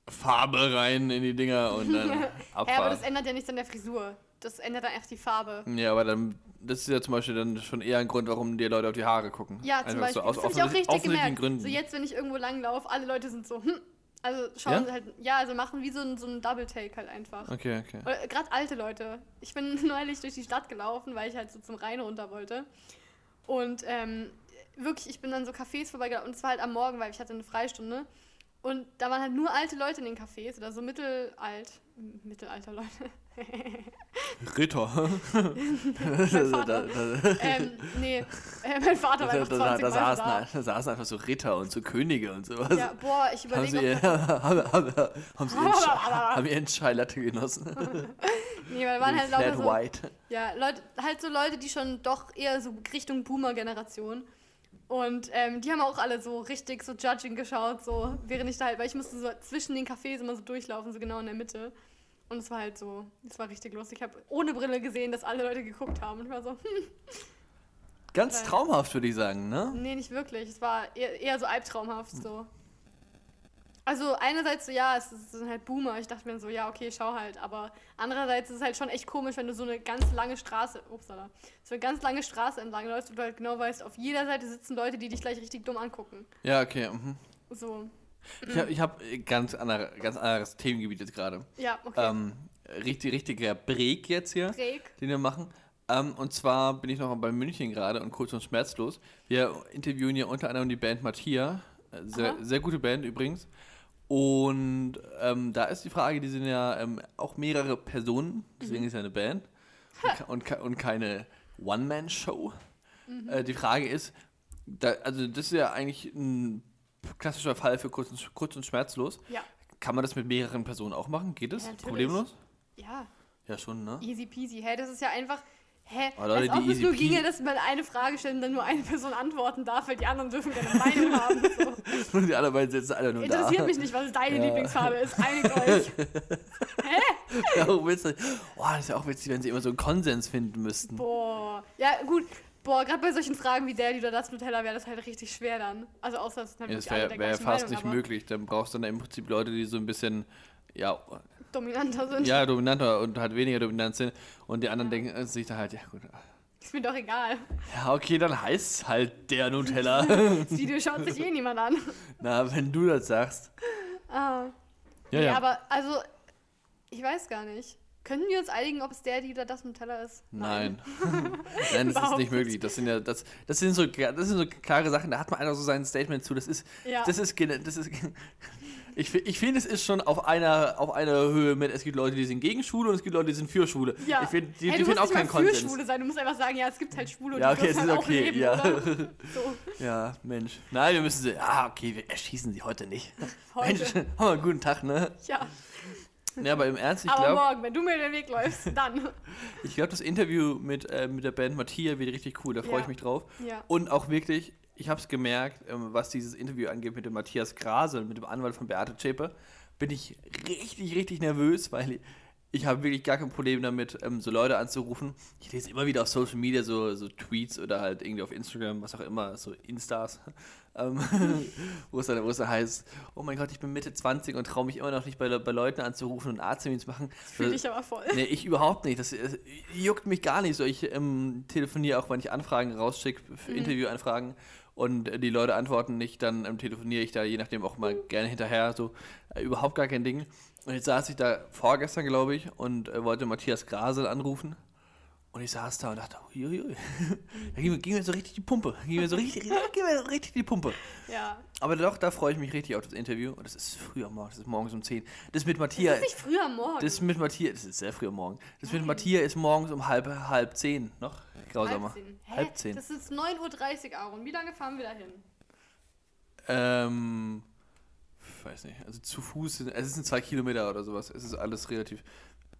Farbe rein in die Dinger und dann <laughs> Ja, aber das ändert ja nichts an der Frisur. Das ändert dann echt die Farbe. Ja, aber dann, das ist ja zum Beispiel dann schon eher ein Grund, warum dir Leute auf die Haare gucken. Ja, zum Einfach Beispiel. So aus das habe ich auch richtig gemerkt. Gründen. So jetzt, wenn ich irgendwo langlaufe, alle Leute sind so, hm. Also schauen Ja? sie halt, ja, also machen wie so ein, so ein Double-Take halt einfach. Okay, okay. Gerade alte Leute. Ich bin <laughs> neulich durch die Stadt gelaufen, weil ich halt so zum Rhein runter wollte. Und ähm, wirklich, ich bin dann so Cafés vorbeigelaufen. Und es war halt am Morgen, weil ich hatte eine Freistunde. Und da waren halt nur alte Leute in den Cafés oder so mittelalt. Mittelalter Leute. <laughs> Ritter. mein <laughs> Vater. ähm, nee, äh, mein Vater war Da, einfach da, 20 da, saßen, da. da saßen einfach so Ritter und so Könige und sowas. Ja, boah, ich haben, sie, überlege, <laughs> haben, haben, haben, sie haben ihren Chai Latte genossen. Nee, weil waren halt Flat so, White. ja, Leute, halt so Leute, die schon doch eher so Richtung Boomer-Generation. Und ähm, die haben auch alle so richtig so Judging geschaut, so während ich da halt, weil ich musste so zwischen den Cafés immer so durchlaufen, so genau in der Mitte. Und es war halt so, es war richtig lustig. Ich habe ohne Brille gesehen, dass alle Leute geguckt haben. Und ich war so, <laughs> hm, Ganz Weil- traumhaft, würde ich sagen, ne? nee, nicht wirklich. Es war eher, eher so albtraumhaft so. Also einerseits so, ja, es sind halt Boomer. Ich dachte mir so, ja, okay, schau halt. Aber andererseits ist es halt schon echt komisch, wenn du so eine ganz lange Straße, upsala, so eine ganz lange Straße entlang läufst und du halt genau weißt, auf jeder Seite sitzen Leute, die dich gleich richtig dumm angucken. Ja, okay. Mhm. So, Ich habe ich hab ganz, andere, ganz anderes Themengebiet jetzt gerade. ja, okay. Ähm, richtig, richtiger Break jetzt hier. Drake. den wir machen. Ähm, und zwar bin ich noch bei München gerade und kurz und schmerzlos. Wir interviewen hier unter anderem die Band Mattia. Äh, Sehr, Aha. sehr gute Band übrigens. Und ähm, da ist die Frage, die sind ja ähm, auch mehrere Personen, deswegen ist ja eine Band und, und, und keine One-Man-Show. Äh, die Frage ist, da, also das ist ja eigentlich ein klassischer Fall für kurz und, kurz und schmerzlos. Ja, Kann man das mit mehreren Personen auch machen? Geht das? Ja. Problemlos? ja, Ja, schon, ne? easy peasy. Hä, das ist ja einfach, hä, Aber Leute, als ob es nur ginge, dass man eine Frage stellt und dann nur eine Person antworten darf, weil die anderen dürfen keine Meinung haben. <laughs> So. Und die anderen beiden sitzen alle nur da. Interessiert mich nicht, was deine Ja. Lieblingsfarbe ist. Einigt euch. <laughs> Ja, auch witzig. Boah, das ist ja auch witzig, wenn sie immer so einen Konsens finden müssten. Boah. Ja, gut. Boah, gerade bei solchen Fragen wie der, die oder das Nutella, wäre das halt richtig schwer dann. Also außer es sind halt Ja, das wäre wär fast Meinung, nicht möglich. Dann brauchst du dann im Prinzip Leute, die so ein bisschen, ja, dominanter sind. ja dominanter und halt weniger dominant sind. Und die anderen Ja. denken sich dann halt, ja gut. Ist mir doch egal. Ja, okay, dann heißt halt der Nutella. <laughs> Das <laughs> Video schaut sich eh niemand an. Na, wenn du das sagst. Ah. Ja, nee, ja. aber also, ich weiß gar nicht. Können wir uns einigen, ob es der, die oder das Nutella ist? Nein. <laughs> Nein, das ist nicht möglich. Das sind ja, das, das sind so, das sind so klare Sachen, da hat man einfach so sein Statement zu. Das ist, Ja. das ist, das ist, <laughs> ich, ich finde, es ist schon auf einer, auf einer Höhe mit, es gibt Leute, die sind gegen Schwule und es gibt Leute, die sind für Schwule. Ja. Ich finde, die, Hey, die du finden musst auch keinen mal für Konsens. Schwule sein. Du musst einfach sagen, ja, es gibt halt Schwule und Ja, die okay, es dürfen ist halt okay, leben, ja. <laughs> So, Ja, Mensch. Nein, wir müssen sie, ah, okay, wir erschießen sie heute nicht. heute. Mensch, haben wir einen guten Tag, ne? Ja, Ja, aber im Ernst, ich aber glaube, morgen, wenn du mir den Weg läufst, dann. <laughs> ich glaub, das Interview mit, äh, mit der Band Mattia wird richtig cool, da freue Ja. ich mich drauf. Ja. Und auch wirklich, ich habe es gemerkt, ähm, was dieses Interview angeht mit dem Matthias Grase, mit dem Anwalt von Beate Zschäpe, bin ich richtig, richtig nervös, weil ich habe wirklich gar kein Problem damit, ähm, so Leute anzurufen. Ich lese immer wieder auf Social Media so, so Tweets oder halt irgendwie auf Instagram, was auch immer, so Instas, ähm, <laughs> wo, es dann, wo es dann heißt, oh mein Gott, ich bin Mitte 20 und traue mich immer noch nicht bei, bei Leuten anzurufen und Arzttermin zu machen. Fühle ich aber voll. Nee, ich überhaupt nicht. Das, das juckt mich gar nicht so. Ich ähm, telefoniere auch, wenn ich Anfragen rausschicke, für Mhm. Interviewanfragen und äh, die Leute antworten nicht, dann ähm, telefoniere ich da je nachdem auch mal gerne hinterher. So äh, überhaupt gar kein Ding. Und jetzt saß ich da vorgestern, glaube ich, und äh, wollte Matthias Grasel anrufen. Und ich saß da und dachte, uiuiui. <laughs> da ging, mir- ging mir so richtig die Pumpe. Ging mir so richtig, ging mir so richtig die Pumpe. Ja. Aber doch, da freue ich mich richtig auf das Interview. Und das ist früh am Morgen, das ist morgens um 10. Das mit Das Matthias. ist nicht früh am Morgen. Das mit Matthias, das ist sehr früh am Morgen. Das mit Nein. Matthias ist morgens um halb, halb zehn. Noch grausamer. Halb zehn. Hä? Halb zehn. Das ist 9.30 Uhr, Aaron. Wie lange fahren wir da hin? Ähm, ich weiß nicht. Also zu Fuß, sind, es sind zwei Kilometer oder sowas. Es ist alles relativ.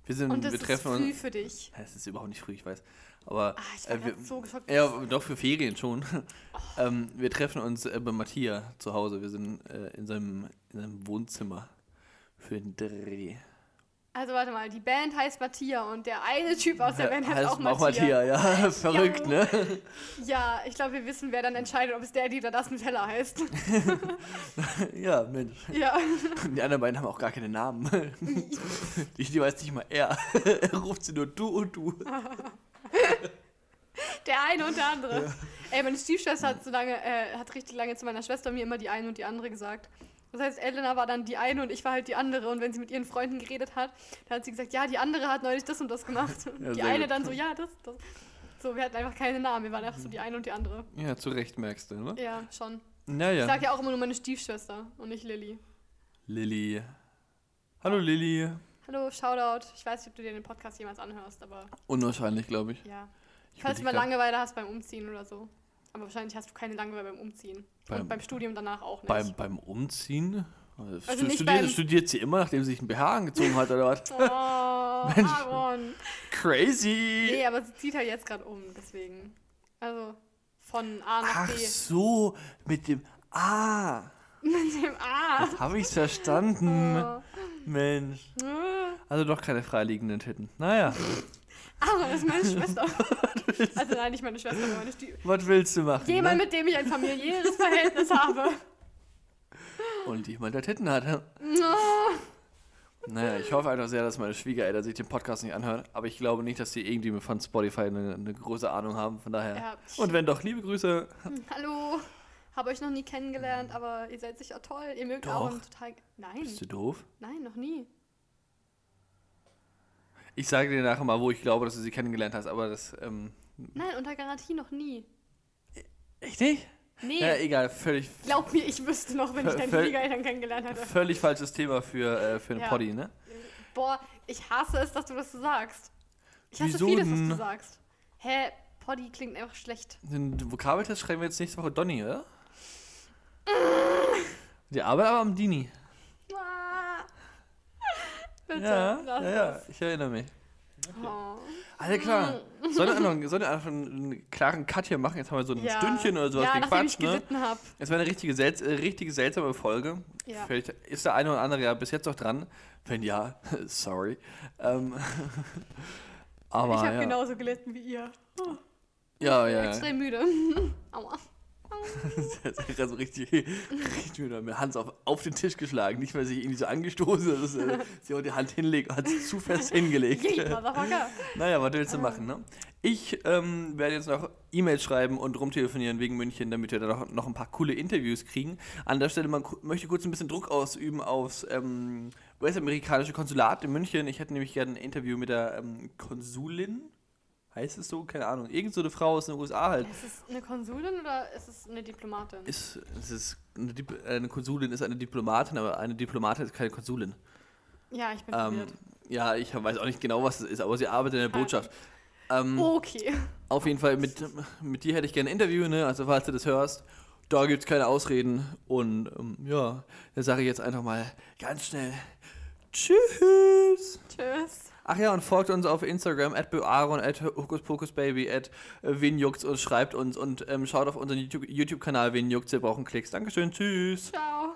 Wir sind, Und das wir ist treffen früh uns. für dich. Es ist überhaupt nicht früh, ich weiß. Aber Ah, ich war äh, wir, so geschockt. ja, doch für Ferien schon. <laughs> ähm, wir treffen uns äh, bei Matthias zu Hause. Wir sind äh, in, seinem, in seinem Wohnzimmer für den Dreh. Also warte mal, die Band heißt Matthias und der eine Typ aus der Band heißt, heißt auch Matthias. ja. <laughs> Verrückt, ne? <laughs> Ja, ich glaube, wir wissen, wer dann entscheidet, ob es der, oder das Nutella heißt. <laughs> ja, Mensch. ja. Die anderen beiden haben auch gar keine Namen. Die, die weiß nicht mal er. Er ruft sie nur du und du. Der eine und der andere. Ey, meine Stiefschwester hat so lange, äh, hat richtig lange zu meiner Schwester und mir immer die eine und die andere gesagt. Das heißt, Elena war dann die eine und ich war halt die andere. Und wenn sie mit ihren Freunden geredet hat, dann hat sie gesagt, ja, die andere hat neulich das und das gemacht. <laughs> Und Ja, die eine gut. dann so, ja, das, das. So, wir hatten einfach keine Namen. Wir waren einfach so die eine und die andere. Ja, zu Recht merkst du, ne? Ja, schon. Naja. Ich sag ja auch immer nur meine Stiefschwester und nicht Lilly. Lilly. Hallo Lilly. Hallo, Shoutout. Ich weiß nicht, ob du dir den Podcast jemals anhörst, aber Unwahrscheinlich, glaube ich. ja. ich Falls du mal Langeweile hast beim Umziehen oder so. Aber wahrscheinlich hast du keine Langeweile beim Umziehen. Beim- und beim Studium danach auch nicht. Beim, beim Umziehen? Also nicht studiert, beim- studiert sie immer, nachdem sie sich einen BH angezogen hat, oder was? <laughs> Oh, <laughs> Mensch. Aaron. Crazy! Nee, aber sie zieht halt jetzt gerade um, deswegen. Also von A nach Ach B. so, mit dem Ah, <laughs> Mit dem A. jetzt habe ich's verstanden. Oh. Mensch. Also doch keine freiliegenden Titten. Naja, Aber das ist meine <laughs> Schwester. also nein, nicht meine Schwester, aber meine Stief. was willst du machen? Jemand, ne? mit dem ich ein familiäres Verhältnis habe. Und jemand, der Titten hat. Oh. Naja, ich hoffe einfach sehr, dass meine Schwiegereltern sich den Podcast nicht anhören. Aber ich glaube nicht, dass die irgendwie von Spotify eine, eine große Ahnung haben. Von daher. Ja. Und wenn doch, liebe Grüße. Hallo. Habe euch noch nie kennengelernt, aber ihr seid sicher toll. Ihr mögt Doch. Aaron total. Nein, Bist du doof? nein, noch nie. Ich sage dir nachher mal, wo ich glaube, dass du sie kennengelernt hast. Aber das. Ähm, Nein, unter Garantie noch nie. echt nicht? Nee, Ja, egal. Völlig, <laughs> glaub mir, ich wüsste noch, wenn ich deine Schwiegereltern kennengelernt hätte. völlig falsches Thema für, äh, für einen Ja. Poddy, ne? Boah, ich hasse es, dass du das so sagst. Ich hasse Wieso vieles, was du sagst. Hä, Poddy klingt einfach schlecht. Den Vokabeltest schreiben wir jetzt nächste Woche Donny, oder? Die arbeitet aber am Dini. Bitte, Ja, lass ja, ja, ich erinnere mich. Oh. Alle klar. Sollen wir einfach, sollen wir einfach einen klaren Cut hier machen? Jetzt haben wir so ein Ja. Stündchen oder sowas Ja, gequatscht, ne? habe. Es war eine richtige, selts äh, richtige seltsame Folge. Ja. Vielleicht ist der eine oder andere ja bis jetzt noch dran. Wenn ja, <laughs> sorry. Ähm, <laughs> aber ich habe ja. genauso gelitten wie ihr. ja, ja, ja. Extrem müde. <laughs> Aua. Das ist so richtig, richtig mit der Hand auf, auf den Tisch geschlagen. Nicht, weil sie irgendwie so angestoßen ist, dass äh, <laughs> sie auch die Hand hinlegt und hat sie zu fest hingelegt. Naja, was willst du machen, ne? Ich ähm, werde jetzt noch E-Mails schreiben und rumtelefonieren wegen München, damit wir da noch, noch ein paar coole Interviews kriegen. An der Stelle man möchte kurz ein bisschen Druck ausüben aufs ähm, US-amerikanische Konsulat in München. Ich hätte nämlich gerne ein Interview mit der ähm, Konsulin. Heißt es so? Keine Ahnung. Irgend so eine Frau aus den USA halt. Ist es eine Konsulin oder ist es eine Diplomatin? Ist, es ist eine, Dip eine Konsulin ist eine Diplomatin, aber eine Diplomatin ist keine Konsulin. ja, ich bin Ähm, verwirrt. ja, ich weiß auch nicht genau, was es ist, aber sie arbeitet in der. Botschaft. Ähm, Okay. Auf jeden Fall, mit, mit dir hätte ich gerne ein Interview, ne? Also falls du das hörst, da gibt es keine Ausreden. Und ähm, ja, da sage ich jetzt einfach mal ganz schnell Tschüss. Tschüss. Ach ja, und folgt uns auf Instagram, at Aaron, at Hokuspokusbaby, at wen juckt's und schreibt uns und ähm, schaut auf unseren YouTube- YouTube-Kanal, wen juckt's, wir brauchen Klicks. Dankeschön, tschüss. Ciao.